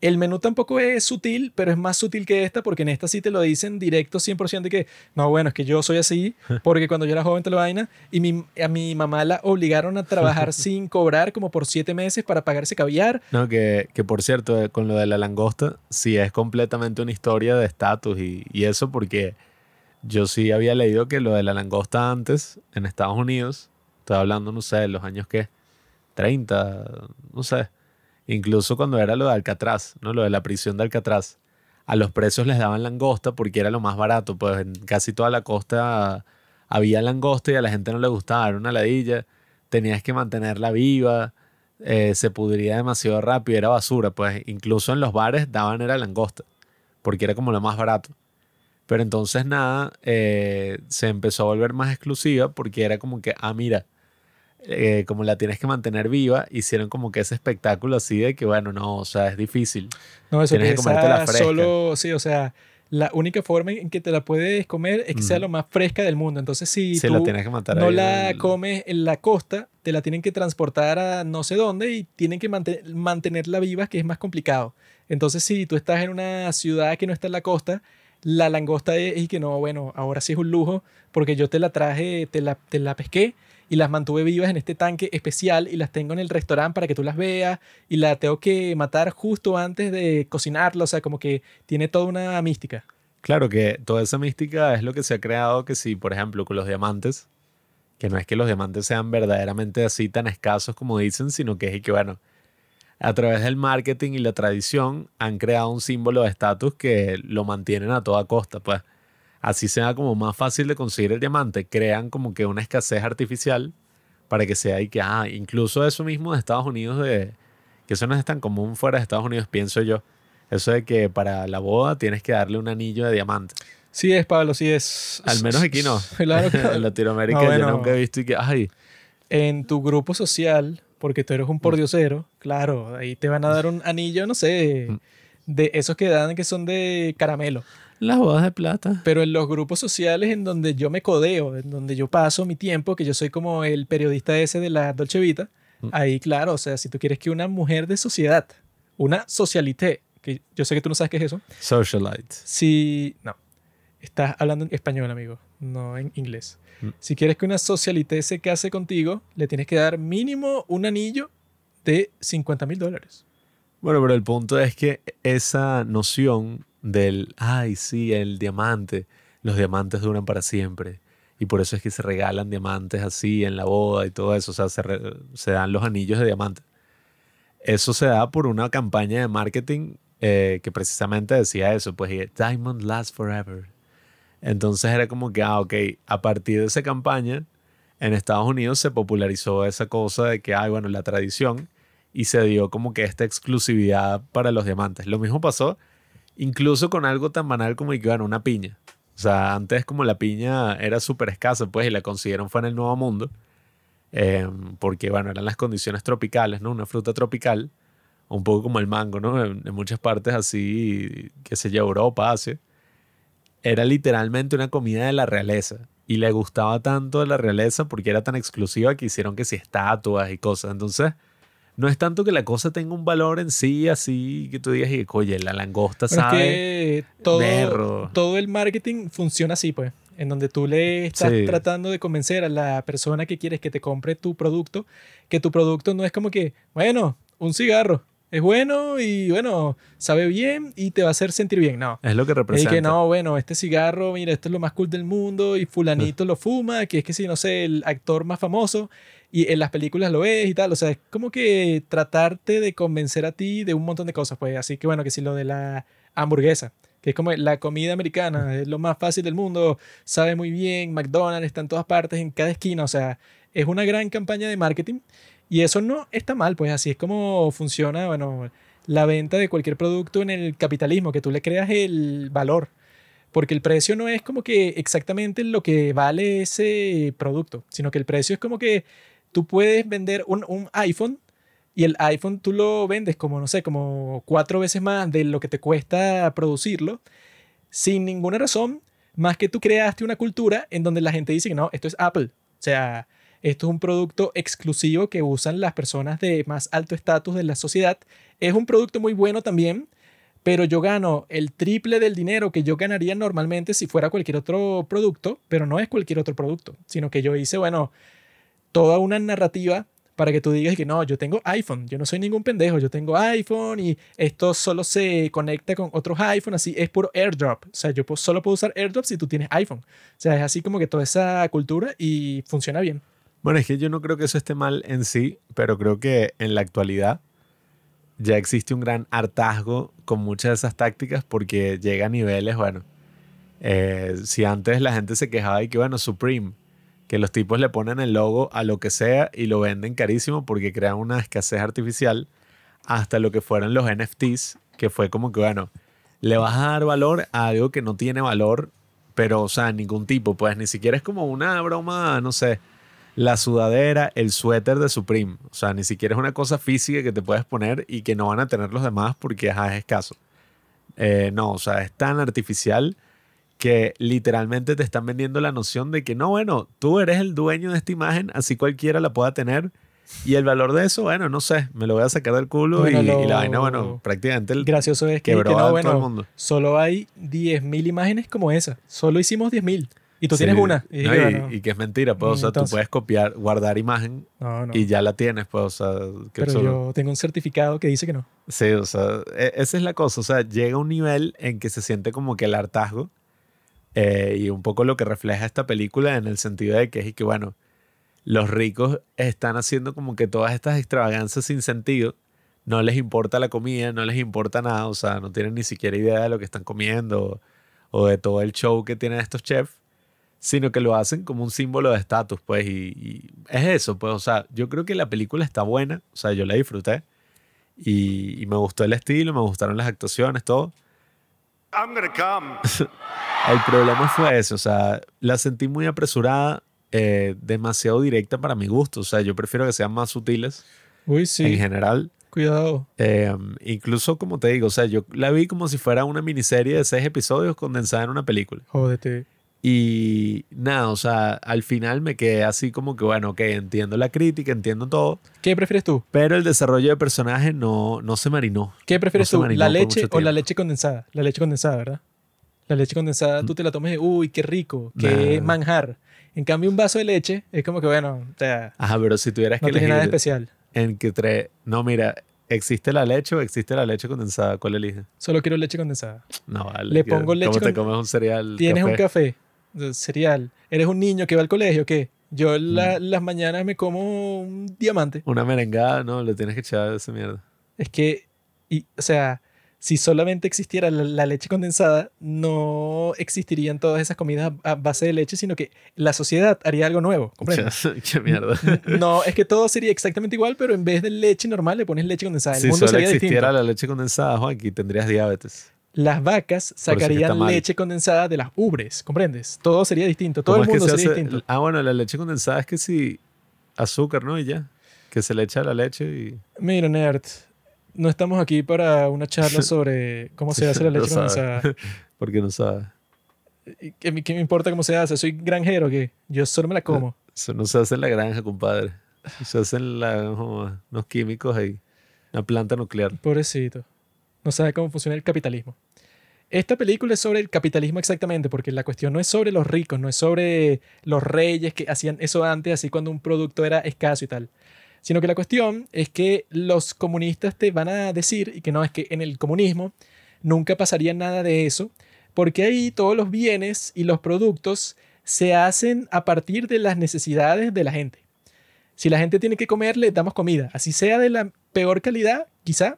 El menú tampoco es sutil, pero es más sutil que esta, porque en esta sí te lo dicen directo 100% de que, no, bueno, es que yo soy así, porque cuando yo era joven te lo vaina, y mi, a mi mamá la obligaron a trabajar sin cobrar como por siete meses para pagarse caviar. No, que, que por cierto, eh, con lo de la langosta, sí es completamente una historia de estatus y, y eso porque yo sí había leído que lo de la langosta antes, en Estados Unidos, estoy hablando, no sé, de los años que, 30, no sé, incluso cuando era lo de Alcatraz, ¿no? Lo de la prisión de Alcatraz, a los presos les daban langosta porque era lo más barato, pues en casi toda la costa había langosta y a la gente no le gustaba, era una ladilla. tenías que mantenerla viva, eh, se pudría demasiado rápido, era basura. Pues incluso en los bares daban era langosta, porque era como lo más barato. Pero entonces nada, eh, se empezó a volver más exclusiva porque era como que, ah, mira, eh, como la tienes que mantener viva, hicieron como que ese espectáculo así de que, bueno, no, o sea, es difícil. No, eso Tienes que que comértela esa fresca. solo, sí, o sea, la única forma en que te la puedes comer es que sea lo más fresca del mundo. Entonces, si Sí, tú la tienes que matar no la el- comes en la costa, te la tienen que transportar a no sé dónde y tienen que mante- mantenerla viva, que es más complicado. Entonces, si tú estás en una ciudad que no está en la costa, la langosta es y que no, bueno, ahora sí es un lujo porque yo te la traje, te la, te la pesqué y las mantuve vivas en este tanque especial y las tengo en el restaurante para que tú las veas y la tengo que matar justo antes de cocinarla, o sea, como que tiene toda una mística. Claro que toda esa mística es lo que se ha creado que si, por ejemplo, con los diamantes, que no es que los diamantes sean verdaderamente así tan escasos como dicen, sino que es que, bueno, a través del marketing y la tradición han creado un símbolo de estatus que lo mantienen a toda costa, pues. Así sea como más fácil de conseguir el diamante, crean como que una escasez artificial para que sea y que, ah, incluso eso mismo de Estados Unidos, de, que eso no es tan común fuera de Estados Unidos, pienso yo. Eso de que para la boda tienes que darle un anillo de diamante. Sí es, Pablo, sí es. Al menos aquí no. Claro, claro. en Latinoamérica No, yo bueno. nunca he visto y que, ay, en tu grupo social, porque tú eres un pordiosero, claro, ahí te van a dar un anillo, no sé, de esos que dan que son de caramelo. Las bodas de plata. Pero en los grupos sociales en donde yo me codeo, en donde yo paso mi tiempo, que yo soy como el periodista ese de la Dolce Vita, ahí claro, o sea, si tú quieres que una mujer de sociedad, una socialité, que yo sé que tú no sabes qué es eso, Socialite. si... No, estás hablando en español, amigo, no en inglés. Mm. Si quieres que una socialité se case contigo, le tienes que dar mínimo un anillo de 50 mil dólares. Bueno, pero el punto es que esa noción del, ay, sí, el diamante, los diamantes duran para siempre. Y por eso es que se regalan diamantes así en la boda y todo eso. O sea, se, se dan los anillos de diamante. Eso se da por una campaña de marketing eh, que precisamente decía eso, pues Diamond lasts forever. Entonces era como que, ah, ok, a partir de esa campaña, en Estados Unidos se popularizó esa cosa de que, ay, bueno, la tradición y se dio como que esta exclusividad para los diamantes. Lo mismo pasó incluso con algo tan banal como que, una piña. O sea, antes como la piña era súper escasa, pues, y la consiguieron fue en el Nuevo Mundo, eh, porque, bueno, eran las condiciones tropicales, ¿no? Una fruta tropical, un poco como el mango, ¿no? En, muchas partes así, que se yo, Europa, Asia. Era literalmente una comida de la realeza. Y le gustaba tanto la realeza porque era tan exclusiva que hicieron que si estatuas y cosas. Entonces, no es tanto que la cosa tenga un valor en sí, así que tú digas, y, oye, la langosta Pero es sabe. que todo, berro. todo el marketing funciona así, pues. En donde tú le estás Sí. tratando de convencer a la persona que quieres que te compre tu producto, que tu producto no es como que, bueno, un cigarro. Es bueno y bueno, sabe bien y te va a hacer sentir bien. No. Es lo que Y representa. que no, bueno, este cigarro, mira, esto es lo más cool del mundo y fulanito lo fuma, que es que sí, no sé, el actor más famoso y en las películas lo es y tal. O sea, es como que tratarte de convencer a ti de un montón de cosas, pues. Así que bueno, que si lo de la hamburguesa, que es como la comida americana, es lo más fácil del mundo, sabe muy bien, McDonald's está en todas partes, en cada esquina, o sea, es una gran campaña de marketing y eso no está mal, pues así es como funciona, bueno, la venta de cualquier producto en el capitalismo, que tú le creas el valor. Porque el precio no es como que exactamente lo que vale ese producto, sino que el precio es como que tú puedes vender un, un iPhone y el iPhone tú lo vendes como, no sé, como cuatro veces más de lo que te cuesta producirlo, sin ninguna razón, más que tú creaste una cultura en donde la gente dice que no, esto es Apple. O sea, esto es un producto exclusivo que usan las personas de más alto estatus de la sociedad. Es un producto muy bueno también, pero yo gano el triple del dinero que yo ganaría normalmente si fuera cualquier otro producto, pero no es cualquier otro producto, sino que yo hice, bueno, toda una narrativa para que tú digas que no, yo tengo iPhone, yo no soy ningún pendejo, yo tengo iPhone y esto solo se conecta con otros iPhone, así es puro airdrop. O sea, yo solo puedo usar airdrop si tú tienes iPhone. O sea, es así como que toda esa cultura y funciona bien. Bueno, es que yo no creo que eso esté mal en sí, pero creo que en la actualidad ya existe un gran hartazgo con muchas de esas tácticas porque llega a niveles, bueno, eh, si antes la gente se quejaba y que, bueno, Supreme, que los tipos le ponen el logo a lo que sea y lo venden carísimo porque crean una escasez artificial hasta lo que fueron los NFTs, que fue como que, bueno, le vas a dar valor a algo que no tiene valor, pero, o sea, ningún tipo, pues ni siquiera es como una broma, no sé, la sudadera, el suéter de Supreme, o sea, ni siquiera es una cosa física que te puedes poner y que no van a tener los demás porque ajá, es escaso. Eh, no, o sea, es tan artificial que literalmente te están vendiendo la noción de que no, bueno, tú eres el dueño de esta imagen, así cualquiera la pueda tener. Y el valor de eso, bueno, no sé, me lo voy a sacar del culo Bueno, y, lo- y la vaina, bueno, prácticamente el Gracioso es que, quebró que no, todo bueno, el mundo. solo hay 10.000 imágenes como esa. Solo hicimos 10.000. Y tú Sí. tienes una. Y, No, dije, y- bueno, y que es mentira, pues, o sea, Entonces- tú puedes copiar, guardar imagen no, no. y ya la tienes, pues, o sea, que Pero solo- yo tengo un certificado que dice que no. Sí, o sea, e- esa es la cosa. O sea, llega un nivel en que se siente como que el hartazgo eh, y un poco lo que refleja esta película en el sentido de que es que, bueno, los ricos están haciendo como que todas estas extravagancias sin sentido. No les importa la comida, no les importa nada, o sea, no tienen ni siquiera idea de lo que están comiendo o, de todo el show que tienen estos chefs, sino que lo hacen como un símbolo de estatus, pues, y, y es eso, pues, o sea, yo creo que la película está buena, o sea, yo la disfruté y, y me gustó el estilo, me gustaron las actuaciones, todo. I'm gonna come. El problema fue ese, o sea, la sentí muy apresurada, eh, demasiado directa para mi gusto, o sea, yo prefiero que sean más sutiles Uy, en sí. general. Cuidado. Eh, incluso, como te digo, o sea, yo la vi como si fuera una miniserie de seis episodios condensada en una película. Jódete. Y nada, o sea, al final me quedé así como que, bueno, ok, entiendo la crítica, entiendo todo, ¿Qué prefieres tú? pero el desarrollo de personaje no, no se marinó. ¿Qué prefieres se tú? ¿La leche o la leche condensada? La leche condensada, ¿verdad? La leche condensada, tú te la tomes de, uy, qué rico, qué Nah. manjar. En cambio, un vaso de leche es como que, bueno, o sea, Ajá, pero si tuvieras no que tiene nada elegir especial. en que tre- no, mira, ¿existe la leche o existe la leche condensada? ¿Cuál eliges? Solo quiero leche condensada. No, vale. Le pongo leche ¿Cómo te con- comes un cereal? Tienes un café? Cereal. Eres un niño que va al colegio, ¿qué? Yo Mm. la- las mañanas me como un diamante. Una merengada, no, le tienes que echar esa mierda. Es que, y, o sea, si solamente existiera la, la leche condensada, no existirían todas esas comidas a, base de leche, sino que la sociedad haría algo nuevo. ¿comprendes? Qué mierda. No, es que todo sería exactamente igual, pero en vez de leche normal le pones leche condensada. El si mundo solo sería existiera distinto. la leche condensada, Joaquín, tendrías diabetes. Las vacas que sacarían leche condensada de las ubres, ¿comprendes? Todo sería distinto, todo ¿Cómo el que mundo se sería hace? distinto. Ah, bueno, la leche condensada es que si azúcar, ¿no? Y ya. Que se le echa la leche y... Mira, nerd, no estamos aquí para una charla sobre cómo se hace la leche condensada. Porque no sabe. ¿Y ¿Qué, me- qué me importa cómo se hace? Soy granjero, ¿qué? Yo solo me la como. Eso no se hace en la granja, compadre. Se hace en la, unos químicos ahí. Una planta nuclear. Pobrecito. No sabe cómo funciona el capitalismo. Esta película es sobre el capitalismo exactamente, porque la cuestión no es sobre los ricos, no es sobre los reyes que hacían eso antes, así cuando un producto era escaso y tal. Sino que la cuestión es que los comunistas te van a decir, y que no, es que en el comunismo nunca pasaría nada de eso, porque ahí todos los bienes y los productos se hacen a partir de las necesidades de la gente. Si la gente tiene que comer, le damos comida, así sea de la peor calidad, quizá,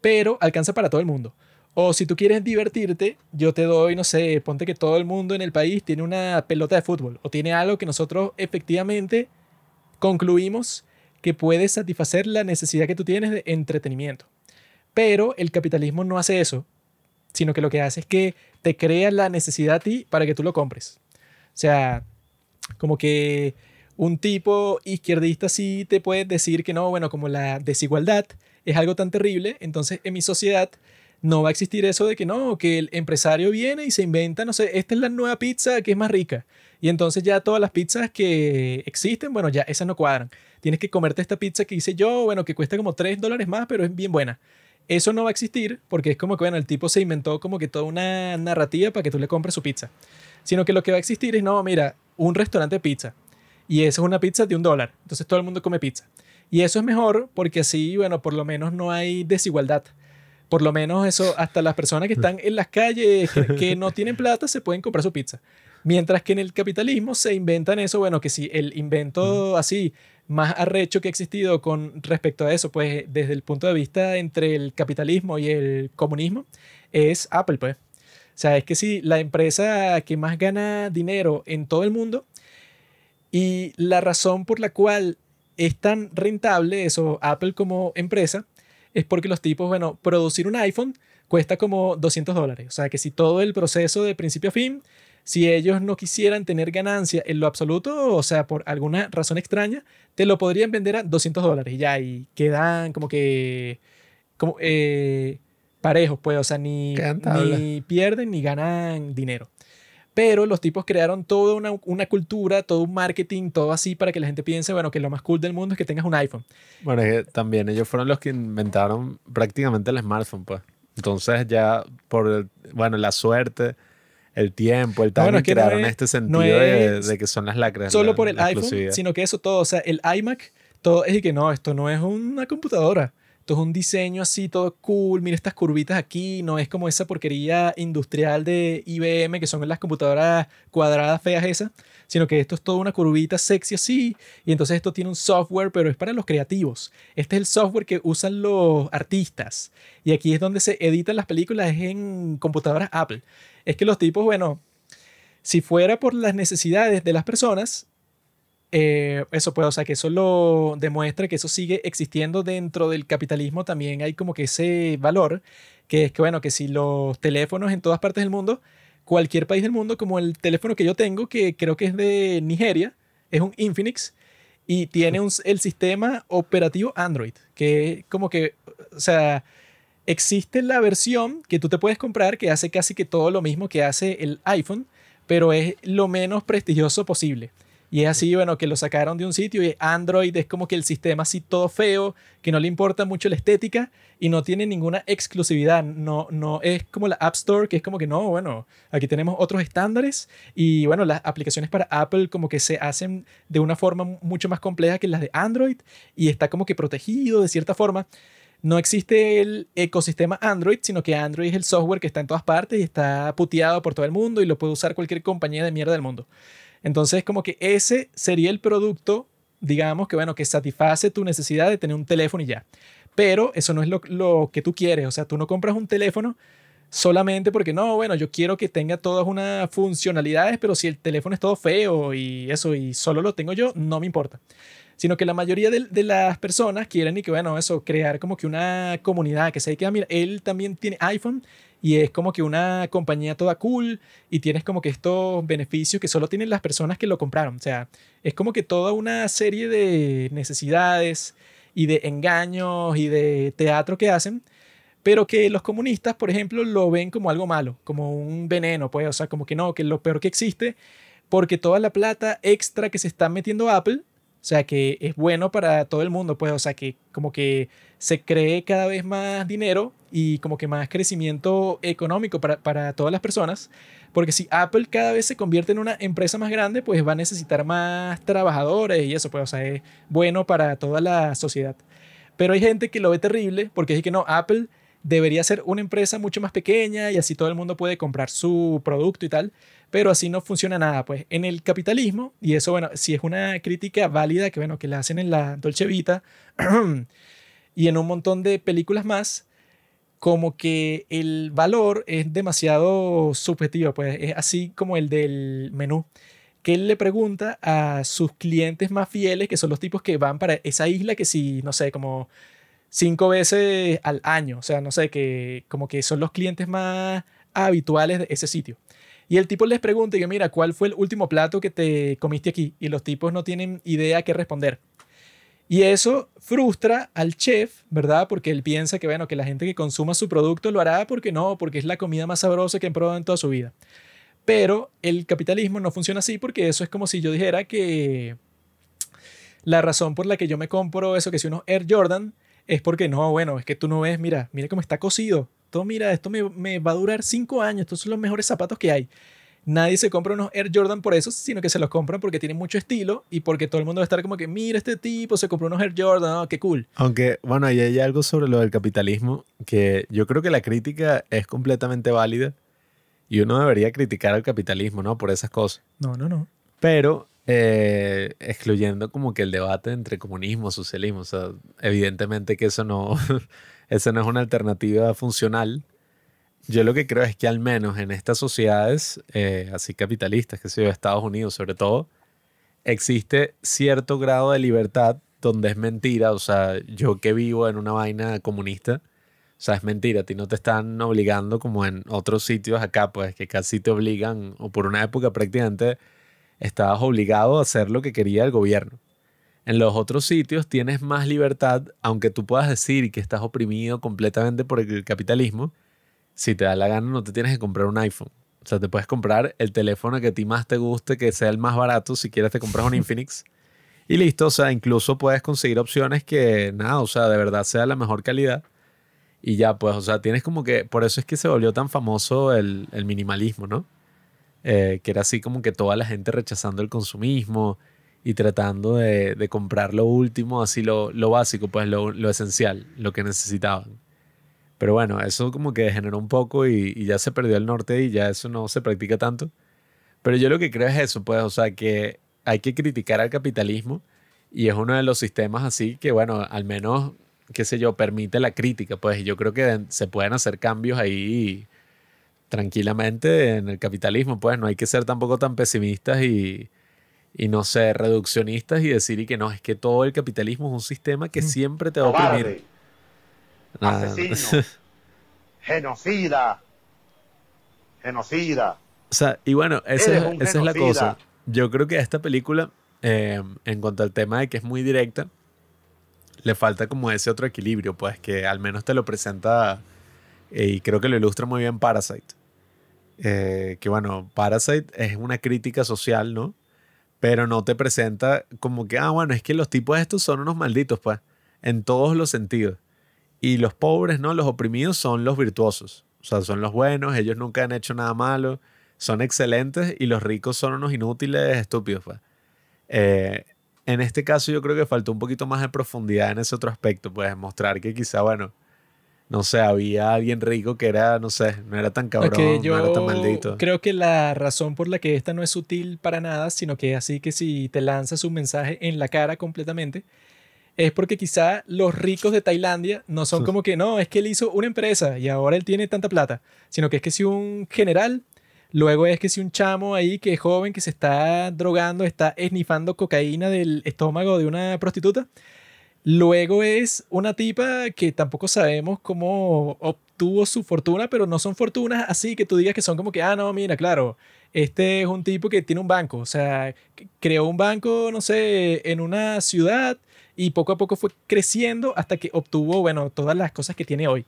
pero alcanza para todo el mundo. O si tú quieres divertirte, yo te doy, no sé, ponte que todo el mundo en el país tiene una pelota de fútbol o tiene algo que nosotros efectivamente concluimos que puede satisfacer la necesidad que tú tienes de entretenimiento. Pero el capitalismo no hace eso, sino que lo que hace es que te crea la necesidad a ti para que tú lo compres. O sea, como que un tipo izquierdista sí te puede decir que no, bueno, como la desigualdad es algo tan terrible, entonces en mi sociedad no va a existir eso de que no, que el empresario viene y se inventa, no sé, esta es la nueva pizza que es más rica. Y entonces ya todas las pizzas que existen, bueno, ya esas no cuadran. Tienes que comerte esta pizza que hice yo, bueno, que cuesta como 3 dólares más, pero es bien buena. Eso no va a existir porque es como que, bueno, el tipo se inventó como que toda una narrativa para que tú le compres su pizza. Sino que lo que va a existir es, no, mira, un restaurante de pizza. Y eso es una pizza de un dólar. Entonces todo el mundo come pizza. Y eso es mejor porque así, bueno, por lo menos no hay desigualdad. Por lo menos eso, hasta las personas que están en las calles, que, que no tienen plata, se pueden comprar su pizza. Mientras que en el capitalismo se inventan eso, bueno, que si el invento así más arrecho que ha existido con respecto a eso, pues desde el punto de vista entre el capitalismo y el comunismo, es Apple, pues. O sea, es que si la empresa que más gana dinero en todo el mundo Y la razón por la cual es tan rentable eso, Apple como empresa, es porque los tipos, bueno, producir un iPhone cuesta como 200 dólares. O sea, que si todo el proceso de principio a fin, si ellos no quisieran tener ganancia en lo absoluto, o sea, por alguna razón extraña, te lo podrían vender a 200 dólares y ya, y quedan como que como, eh, parejos, pues, o sea, ni, ni pierden ni ganan dinero. Pero los tipos crearon toda una, una cultura, todo un marketing, todo así para que la gente piense, bueno, que lo más cool del mundo es que tengas un iPhone. Bueno, es que también ellos fueron los que inventaron prácticamente el smartphone, pues. Entonces ya por, el- bueno, la suerte, el tiempo, el No, timing, bueno, es que no crearon es- este sentido no de, es de que son las lacras. Solo la- por el iPhone, sino que eso todo, o sea, el iMac, todo es y que no, esto no es una computadora. Esto es un diseño así, todo cool. Mira estas curvitas aquí. No es como esa porquería industrial de IBM, que son las computadoras cuadradas feas esas. Sino que esto es toda una curvita sexy así. Y entonces esto tiene un software, pero es para los creativos. Este es el software que usan los artistas. Y aquí es donde se editan las películas, es en computadoras Apple. Es que los tipos, bueno, si fuera por las necesidades de las personas, eh, eso puede, o sea, que eso lo demuestra que eso sigue existiendo dentro del capitalismo, también hay como que ese valor, que es que, bueno, que si los teléfonos en todas partes del mundo, cualquier país del mundo, como el teléfono que yo tengo, que creo que es de Nigeria, es un Infinix, y tiene un- el sistema operativo Android, que como que, o sea, existe la versión que tú te puedes comprar que hace casi que todo lo mismo que hace el iPhone, pero es lo menos prestigioso posible. Y es así, bueno, que lo sacaron de un sitio y Android es como que el sistema así todo feo, que no le importa mucho la estética y no tiene ninguna exclusividad. No, no es como la App Store, que es como que no, bueno, aquí tenemos otros estándares y bueno, las aplicaciones para Apple como que se hacen de una forma mucho más compleja que las de Android y está como que protegido de cierta forma. No existe el ecosistema Android, sino que Android es el software que está en todas partes y está puteado por todo el mundo y lo puede usar cualquier compañía de mierda del mundo. Entonces, como que ese sería el producto, digamos, que bueno, que satisface tu necesidad de tener un teléfono y ya. Pero eso no es lo, lo que tú quieres. O sea, tú no compras un teléfono solamente porque no, bueno, yo quiero que tenga todas unas funcionalidades, pero si el teléfono es todo feo y eso, y solo lo tengo yo, no me importa. Sino que la mayoría de, de las personas quieren y que, bueno, eso, crear como que una comunidad, que se que, ah, mira, él también tiene iPhone y es como que una compañía toda cool y tienes como que estos beneficios que solo tienen las personas que lo compraron. O sea, es como que toda una serie de necesidades y de engaños y de teatro que hacen, pero que los comunistas, por ejemplo, lo ven como algo malo, como un veneno, pues, o sea, como que no, que lo peor que existe, porque toda la plata extra que se está metiendo Apple, o sea, que es bueno para todo el mundo, pues, o sea, que como que se cree cada vez más dinero y como que más crecimiento económico para, para todas las personas, porque si Apple cada vez se convierte en una empresa más grande, pues va a necesitar más trabajadores y eso, pues, o sea, es bueno para toda la sociedad. Pero hay gente que lo ve terrible porque dice que no, Apple debería ser una empresa mucho más pequeña y así todo el mundo puede comprar su producto y tal, pero así no funciona nada, pues en el capitalismo, y eso, bueno, si es una crítica válida que, bueno, que la hacen en la Dolce Vita y en un montón de películas más, como que el valor es demasiado subjetivo, pues es así como el del menú, que él le pregunta a sus clientes más fieles, que son los tipos que van para esa isla que si, no sé, como cinco veces al año, o sea, no sé, que como que son los clientes más habituales de ese sitio. Y el tipo les pregunta, y yo, mira, ¿cuál fue el último plato que te comiste aquí? Y los tipos no tienen idea qué responder. Y eso frustra al chef, ¿verdad? Porque él piensa que, bueno, que la gente que consuma su producto lo hará porque no, porque es la comida más sabrosa que han probado en toda su vida. Pero el capitalismo no funciona así porque eso es como si yo dijera que la razón por la que yo me compro eso, que si unos Air Jordan, es porque no, bueno, es que tú no ves, mira, mira cómo está cosido. Todo, mira, esto me, me va a durar cinco años, estos son los mejores zapatos que hay. Nadie se compra unos Air Jordan por eso, sino que se los compran porque tienen mucho estilo y porque todo el mundo va a estar como que, mira, este tipo se compró unos Air Jordan, oh, qué cool. Aunque, bueno, ahí hay algo sobre lo del capitalismo que yo creo que la crítica es completamente válida y uno debería criticar al capitalismo, ¿no? Por esas cosas. No, no, no. Pero eh, excluyendo como que el debate entre comunismo, socialismo, o sea, evidentemente que eso no, eso no es una alternativa funcional. Yo lo que creo es que al menos en estas sociedades, eh, así capitalistas, que sé yo, Estados Unidos sobre todo, existe cierto grado de libertad donde es mentira. O sea, yo que vivo en una vaina comunista, o sea, es mentira. A ti no te están obligando como en otros sitios acá, pues que casi te obligan, o por una época prácticamente estabas obligado a hacer lo que quería el gobierno. En los otros sitios tienes más libertad, aunque tú puedas decir que estás oprimido completamente por el capitalismo. Si te da la gana, no te tienes que comprar un iPhone. O sea, te puedes comprar el teléfono que a ti más te guste, que sea el más barato. Si quieres, te compras un Infinix. Y listo, o sea, incluso puedes conseguir opciones que, nada, o sea, de verdad sea la mejor calidad. Y ya, pues, o sea, tienes como que, por eso es que se volvió tan famoso el, el minimalismo, ¿no? Eh, que era así como que toda la gente rechazando el consumismo y tratando de, de comprar lo último, así lo, lo básico, pues lo, lo, esencial, lo que necesitaban. Pero bueno, eso como que degeneró un poco y, ya se perdió el norte y ya eso no se practica tanto. Pero yo lo que creo es eso, pues, o sea, que hay que criticar al capitalismo y es uno de los sistemas así que, bueno, al menos, qué sé yo, permite la crítica, pues yo creo que se pueden hacer cambios ahí tranquilamente en el capitalismo, pues no hay que ser tampoco tan pesimistas y, y no ser reduccionistas y decir y que no, es que todo el capitalismo es un sistema que siempre te va a oprimir. Asesino, genocida, genocida. O sea, y bueno, esa, esa es la cosa. Yo creo que a esta película, eh, en cuanto al tema de que es muy directa, le falta como ese otro equilibrio, pues que al menos te lo presenta eh, y creo que lo ilustra muy bien Parasite. Eh, que bueno, Parasite es una crítica social, ¿no? Pero no te presenta como que, ah, bueno, es que los tipos estos son unos malditos, pues, en todos los sentidos. Y los pobres, ¿no? Los oprimidos son los virtuosos. O sea, son los buenos, ellos nunca han hecho nada malo, son excelentes y los ricos son unos inútiles, estúpidos, pues. Eh, en este caso yo creo que faltó un poquito más de profundidad en ese otro aspecto, pues mostrar que quizá, bueno, no sé, había alguien rico que era, no sé, no era tan cabrón, yo no era tan maldito. Creo que la razón por la que esta no es sutil para nada, sino que así que si te lanzas un mensaje en la cara completamente, es porque quizá los ricos de Tailandia no son como que, no, es que él hizo una empresa y ahora él tiene tanta plata, sino que es que si un general, luego es que si un chamo ahí que es joven, que se está drogando, está esnifando cocaína del estómago de una prostituta, Luego es una tipa que tampoco sabemos cómo obtuvo su fortuna, pero no son fortunas así que tú digas que son como que, ah, no, mira, claro, este es un tipo que tiene un banco, o sea, creó un banco, no sé, en una ciudad y poco a poco fue creciendo hasta que obtuvo, bueno, todas las cosas que tiene hoy.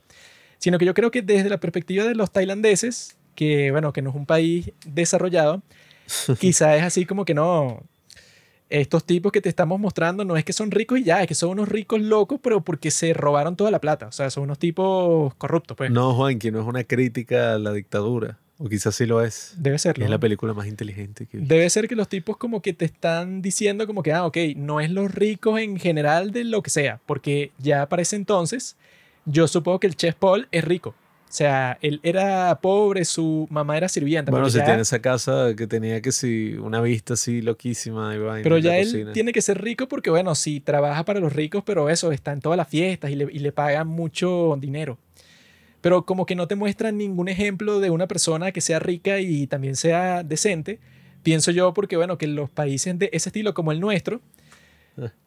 Sino que yo creo que desde la perspectiva de los tailandeses, que, bueno, que no es un país desarrollado, quizá es así como que no, estos tipos que te estamos mostrando no es que son ricos y ya, es que son unos ricos locos, pero porque se robaron toda la plata. O sea, son unos tipos corruptos, pues. No, Juan, que no es una crítica a la dictadura. O quizás sí lo es. Debe serlo. Es la película más inteligente que Debe ser que los tipos como que te están diciendo como que, ah, ok, no es los ricos en general de lo que sea. Porque ya para ese entonces, yo supongo que el Chef Paul es rico. O sea, él era pobre, su mamá era sirvienta. Bueno, se tiene esa casa que tenía que sí, una vista así loquísima. Pero ya él tiene que ser rico porque, bueno, sí, trabaja para los ricos, pero eso, está en todas las fiestas y le, y le pagan mucho dinero. Pero como que no te muestran ningún ejemplo de una persona que sea rica y también sea decente. Pienso yo porque, bueno, que los países de ese estilo como el nuestro,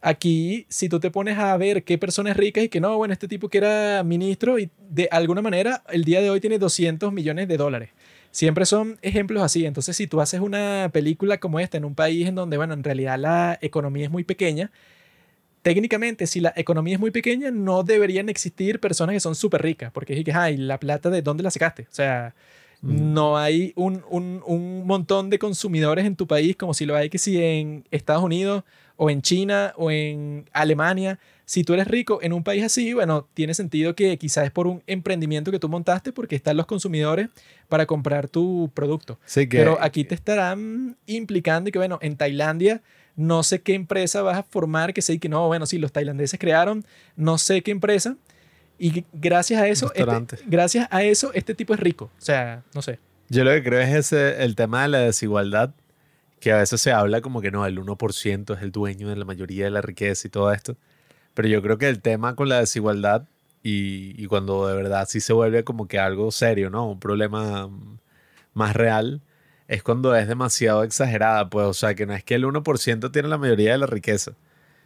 Aquí, si tú te pones a ver qué personas ricas y que no, bueno, este tipo que era ministro y de alguna manera el día de hoy tiene 200 millones de dólares. Siempre son ejemplos así. Entonces, si tú haces una película como esta en un país en donde, bueno, en realidad la economía es muy pequeña, técnicamente, si la economía es muy pequeña, no deberían existir personas que son súper ricas, porque es que, ay, la plata de dónde la sacaste. O sea, mm. no hay un, un, un, montón de consumidores en tu país como si lo hay que si en Estados Unidos o en China o en Alemania. Si tú eres rico en un país así, bueno, tiene sentido que quizás es por un emprendimiento que tú montaste porque están los consumidores para comprar tu producto. Sí, Pero aquí te estarán implicando y que, bueno, en Tailandia no sé qué empresa vas a formar, que sé que no, bueno, sí, los tailandeses crearon, no sé qué empresa. Y gracias a eso, este, gracias a eso, este tipo es rico. O sea, no sé. Yo lo que creo es ese, el tema de la desigualdad que a veces se habla como que no, el 1% es el dueño de la mayoría de la riqueza y todo esto. Pero yo creo que el tema con la desigualdad y, cuando de verdad sí se vuelve como que algo serio, ¿no? Un problema más real, es cuando es demasiado exagerada, pues, o sea, que no es que el 1% tiene la mayoría de la riqueza,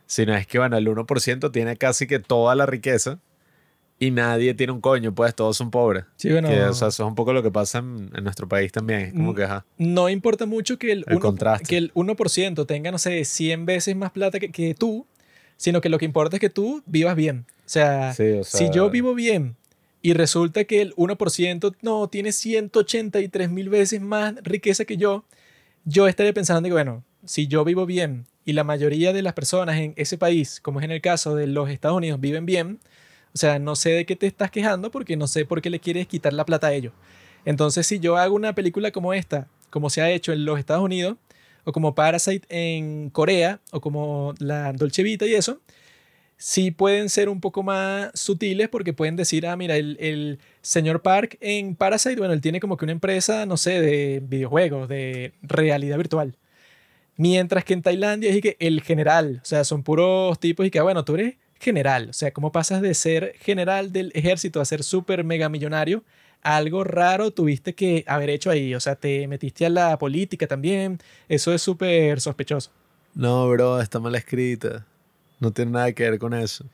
sino es que, bueno, el 1% tiene casi que toda la riqueza y nadie tiene un coño, pues todos son pobres. Sí, bueno. Que, o sea, eso es un poco lo que pasa en, en nuestro país también. Es como Mm, que, ajá. no importa mucho que el, El 1, contraste. que el 1% tenga, no sé, 100 veces más plata que, que tú, sino que lo que importa es que tú vivas bien. O sea, Sí, o si sea- yo vivo bien y resulta que el 1% no tiene 183 mil veces más riqueza que yo, yo estaré pensando que, bueno, si yo vivo bien y la mayoría de las personas en ese país, como es en el caso de los Estados Unidos, viven bien, o sea, no sé de qué te estás quejando porque no sé por qué le quieres quitar la plata a ellos. Entonces, si yo hago una película como esta, como se ha hecho en los Estados Unidos, o como Parasite en Corea, o como la Dolce Vita y eso, sí pueden ser un poco más sutiles porque pueden decir, ah, mira, el, el señor Park en Parasite, bueno, él tiene como que una empresa, no sé, de videojuegos, de realidad virtual. Mientras que en Tailandia es que el general, o sea, son puros tipos y que, ah, bueno, tú eres general, o sea, ¿cómo pasas de ser general del ejército a ser súper mega millonario? Algo raro tuviste que haber hecho ahí, o sea, te metiste a la política también, eso es súper sospechoso. No, bro, está mal escrita. No tiene nada que ver con eso.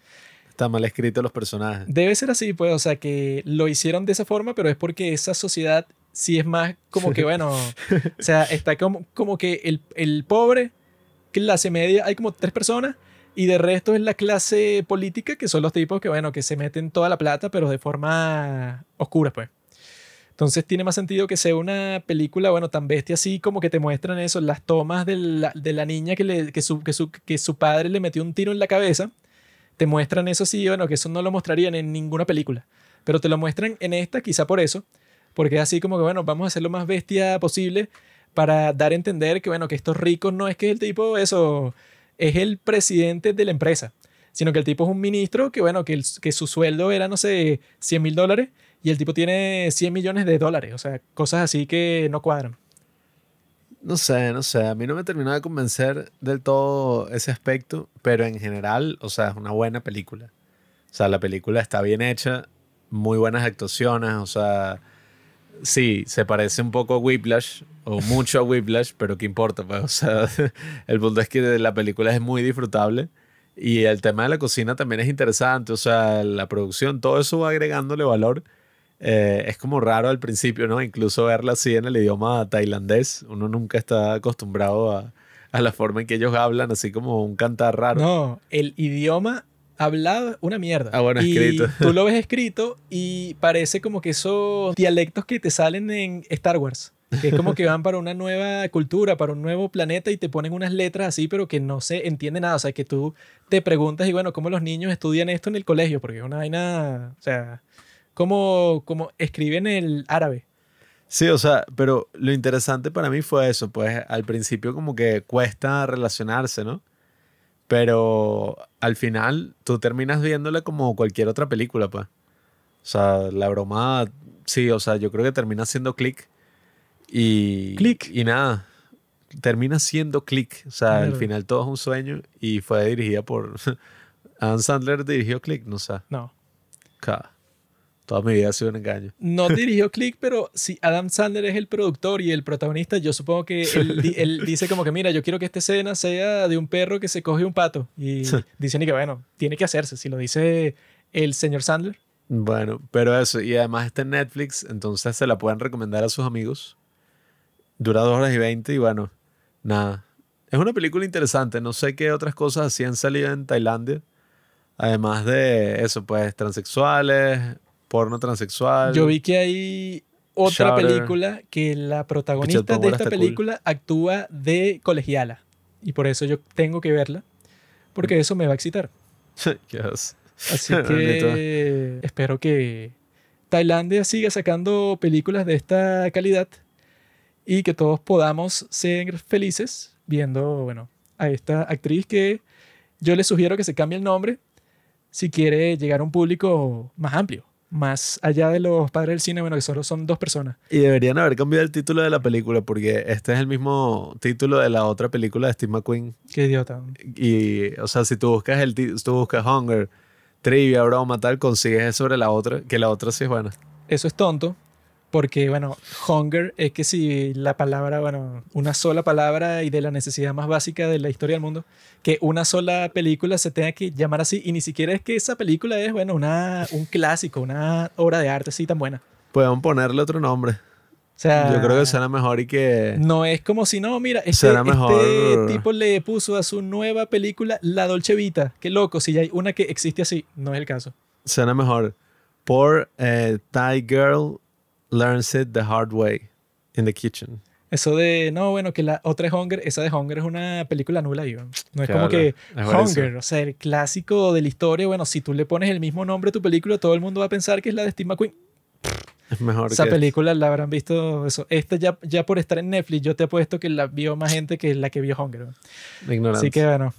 Está mal escrito los personajes. Debe ser así, pues, o sea, que lo hicieron de esa forma, pero es porque esa sociedad sí es más como que, bueno, o sea, está como, como que el, el pobre, clase media, hay como tres personas, y de resto es la clase política, que son los tipos que, bueno, que se meten toda la plata, pero de forma oscura, pues. Entonces tiene más sentido que sea una película, bueno, tan bestia así como que te muestran eso, las tomas de la, de la niña que, le, que, su, que, su, que su padre le metió un tiro en la cabeza. Te muestran eso así, bueno, que eso no lo mostrarían en ninguna película. Pero te lo muestran en esta, quizá por eso. Porque es así como que, bueno, vamos a hacer lo más bestia posible para dar a entender que, bueno, que estos ricos no es que el tipo, eso, es el presidente de la empresa, sino que el tipo es un ministro que, bueno, que, el- que su sueldo era, no sé, 100 mil dólares y el tipo tiene 100 millones de dólares. O sea, cosas así que no cuadran. No sé, no sé. A mí no me terminó de convencer del todo ese aspecto, pero en general, o sea, es una buena película. O sea, la película está bien hecha, muy buenas actuaciones, o sea, sí, se parece un poco a Whiplash, o mucho a Whiplash, pero qué importa, pues, o sea, el punto es que la película es muy disfrutable y el tema de la cocina también es interesante, o sea, la producción, todo eso va agregándole valor. Eh, es como raro al principio, ¿no? Incluso verla así en el idioma tailandés. Uno nunca está acostumbrado a, a la forma en que ellos hablan, así como un cantar raro. No, el idioma hablado una mierda. Ah, bueno, y escrito. Tú lo ves escrito y parece como que esos dialectos que te salen en Star Wars. Que es como que van para una nueva cultura, para un nuevo planeta y te ponen unas letras así, pero que no se entiende nada. O sea, que tú te preguntas, y bueno, ¿cómo los niños estudian esto en el colegio? Porque es una vaina, o sea, ¿cómo, cómo escriben el árabe? Sí, o sea, pero lo interesante para mí fue eso, pues al principio como que cuesta relacionarse, ¿no? Pero al final tú terminas viéndola como cualquier otra película, pues. O sea, la broma, sí, o sea, yo creo que termina siendo click. Y, Click. Y nada, termina siendo click. O sea, al final todo es un sueño y fue dirigida por... Adam Sandler dirigió click, no sé. No. Ca- Toda mi vida ha sido un engaño. No dirigió Click, pero si Adam Sandler es el productor y el protagonista, yo supongo que él, di- él dice como que, mira, yo quiero que esta escena sea de un perro que se coge un pato. Y dicen y que, bueno, tiene que hacerse. Si lo dice el señor Sandler. Bueno, pero eso, y además está en Netflix, entonces se la pueden recomendar a sus amigos. Dura dos horas y veinte y bueno, nada. Es una película interesante, no sé qué otras cosas así han salido en Tailandia. Además de eso, pues transexuales, porno transexual. Yo vi que hay otra Shudder. película que la protagonista de esta está cool. película actúa de colegiala. Y por eso yo tengo que verla. Porque eso me va a excitar. Yes. Así que espero que Tailandia siga sacando películas de esta calidad y que todos podamos ser felices viendo, bueno, a esta actriz que yo le sugiero que se cambie el nombre si quiere llegar a un público más amplio, más allá de los padres del cine, bueno, que solo son dos personas. Y deberían haber cambiado el título de la película porque este es el mismo título de la otra película de Steve McQueen. Qué idiota. Y, o sea, si tú buscas el tú buscas Hunger, Trivia, Broma, tal, consigues eso sobre la otra, que la otra sí es buena. Eso es tonto Porque, bueno, hunger es que si la palabra, bueno, una sola palabra y de la necesidad más básica de la historia del mundo, que una sola película se tenga que llamar así y ni siquiera es que esa película es, bueno, una, un clásico, una obra de arte así tan buena. Podemos ponerle otro nombre. O sea, Yo creo que suena mejor y que... no es como si no, mira, este, Será mejor- este tipo le puso a su nueva película La Dolce Vita. Qué loco, si ya hay una que existe así, no es el caso. Suena mejor. Por eh, Thai Girl Learns It the Hard Way in the Kitchen. Eso de, no, bueno, que la otra es Hunger, esa de Hunger es una película nula, yo. No es como que Es. Hunger, o sea, el clásico de la historia, bueno, si tú le pones el mismo nombre a tu película, todo el mundo va a pensar que es la de Steve McQueen. Es mejor Esa que... película la habrán visto, eso. Esta ya, ya por estar en Netflix, yo te apuesto que la vio más gente que la que vio Hunger. ¿no? Ignorancia. Así que bueno,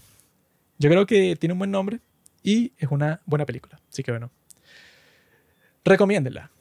yo creo que tiene un buen nombre y es una buena película. Así que bueno, recomiéndela.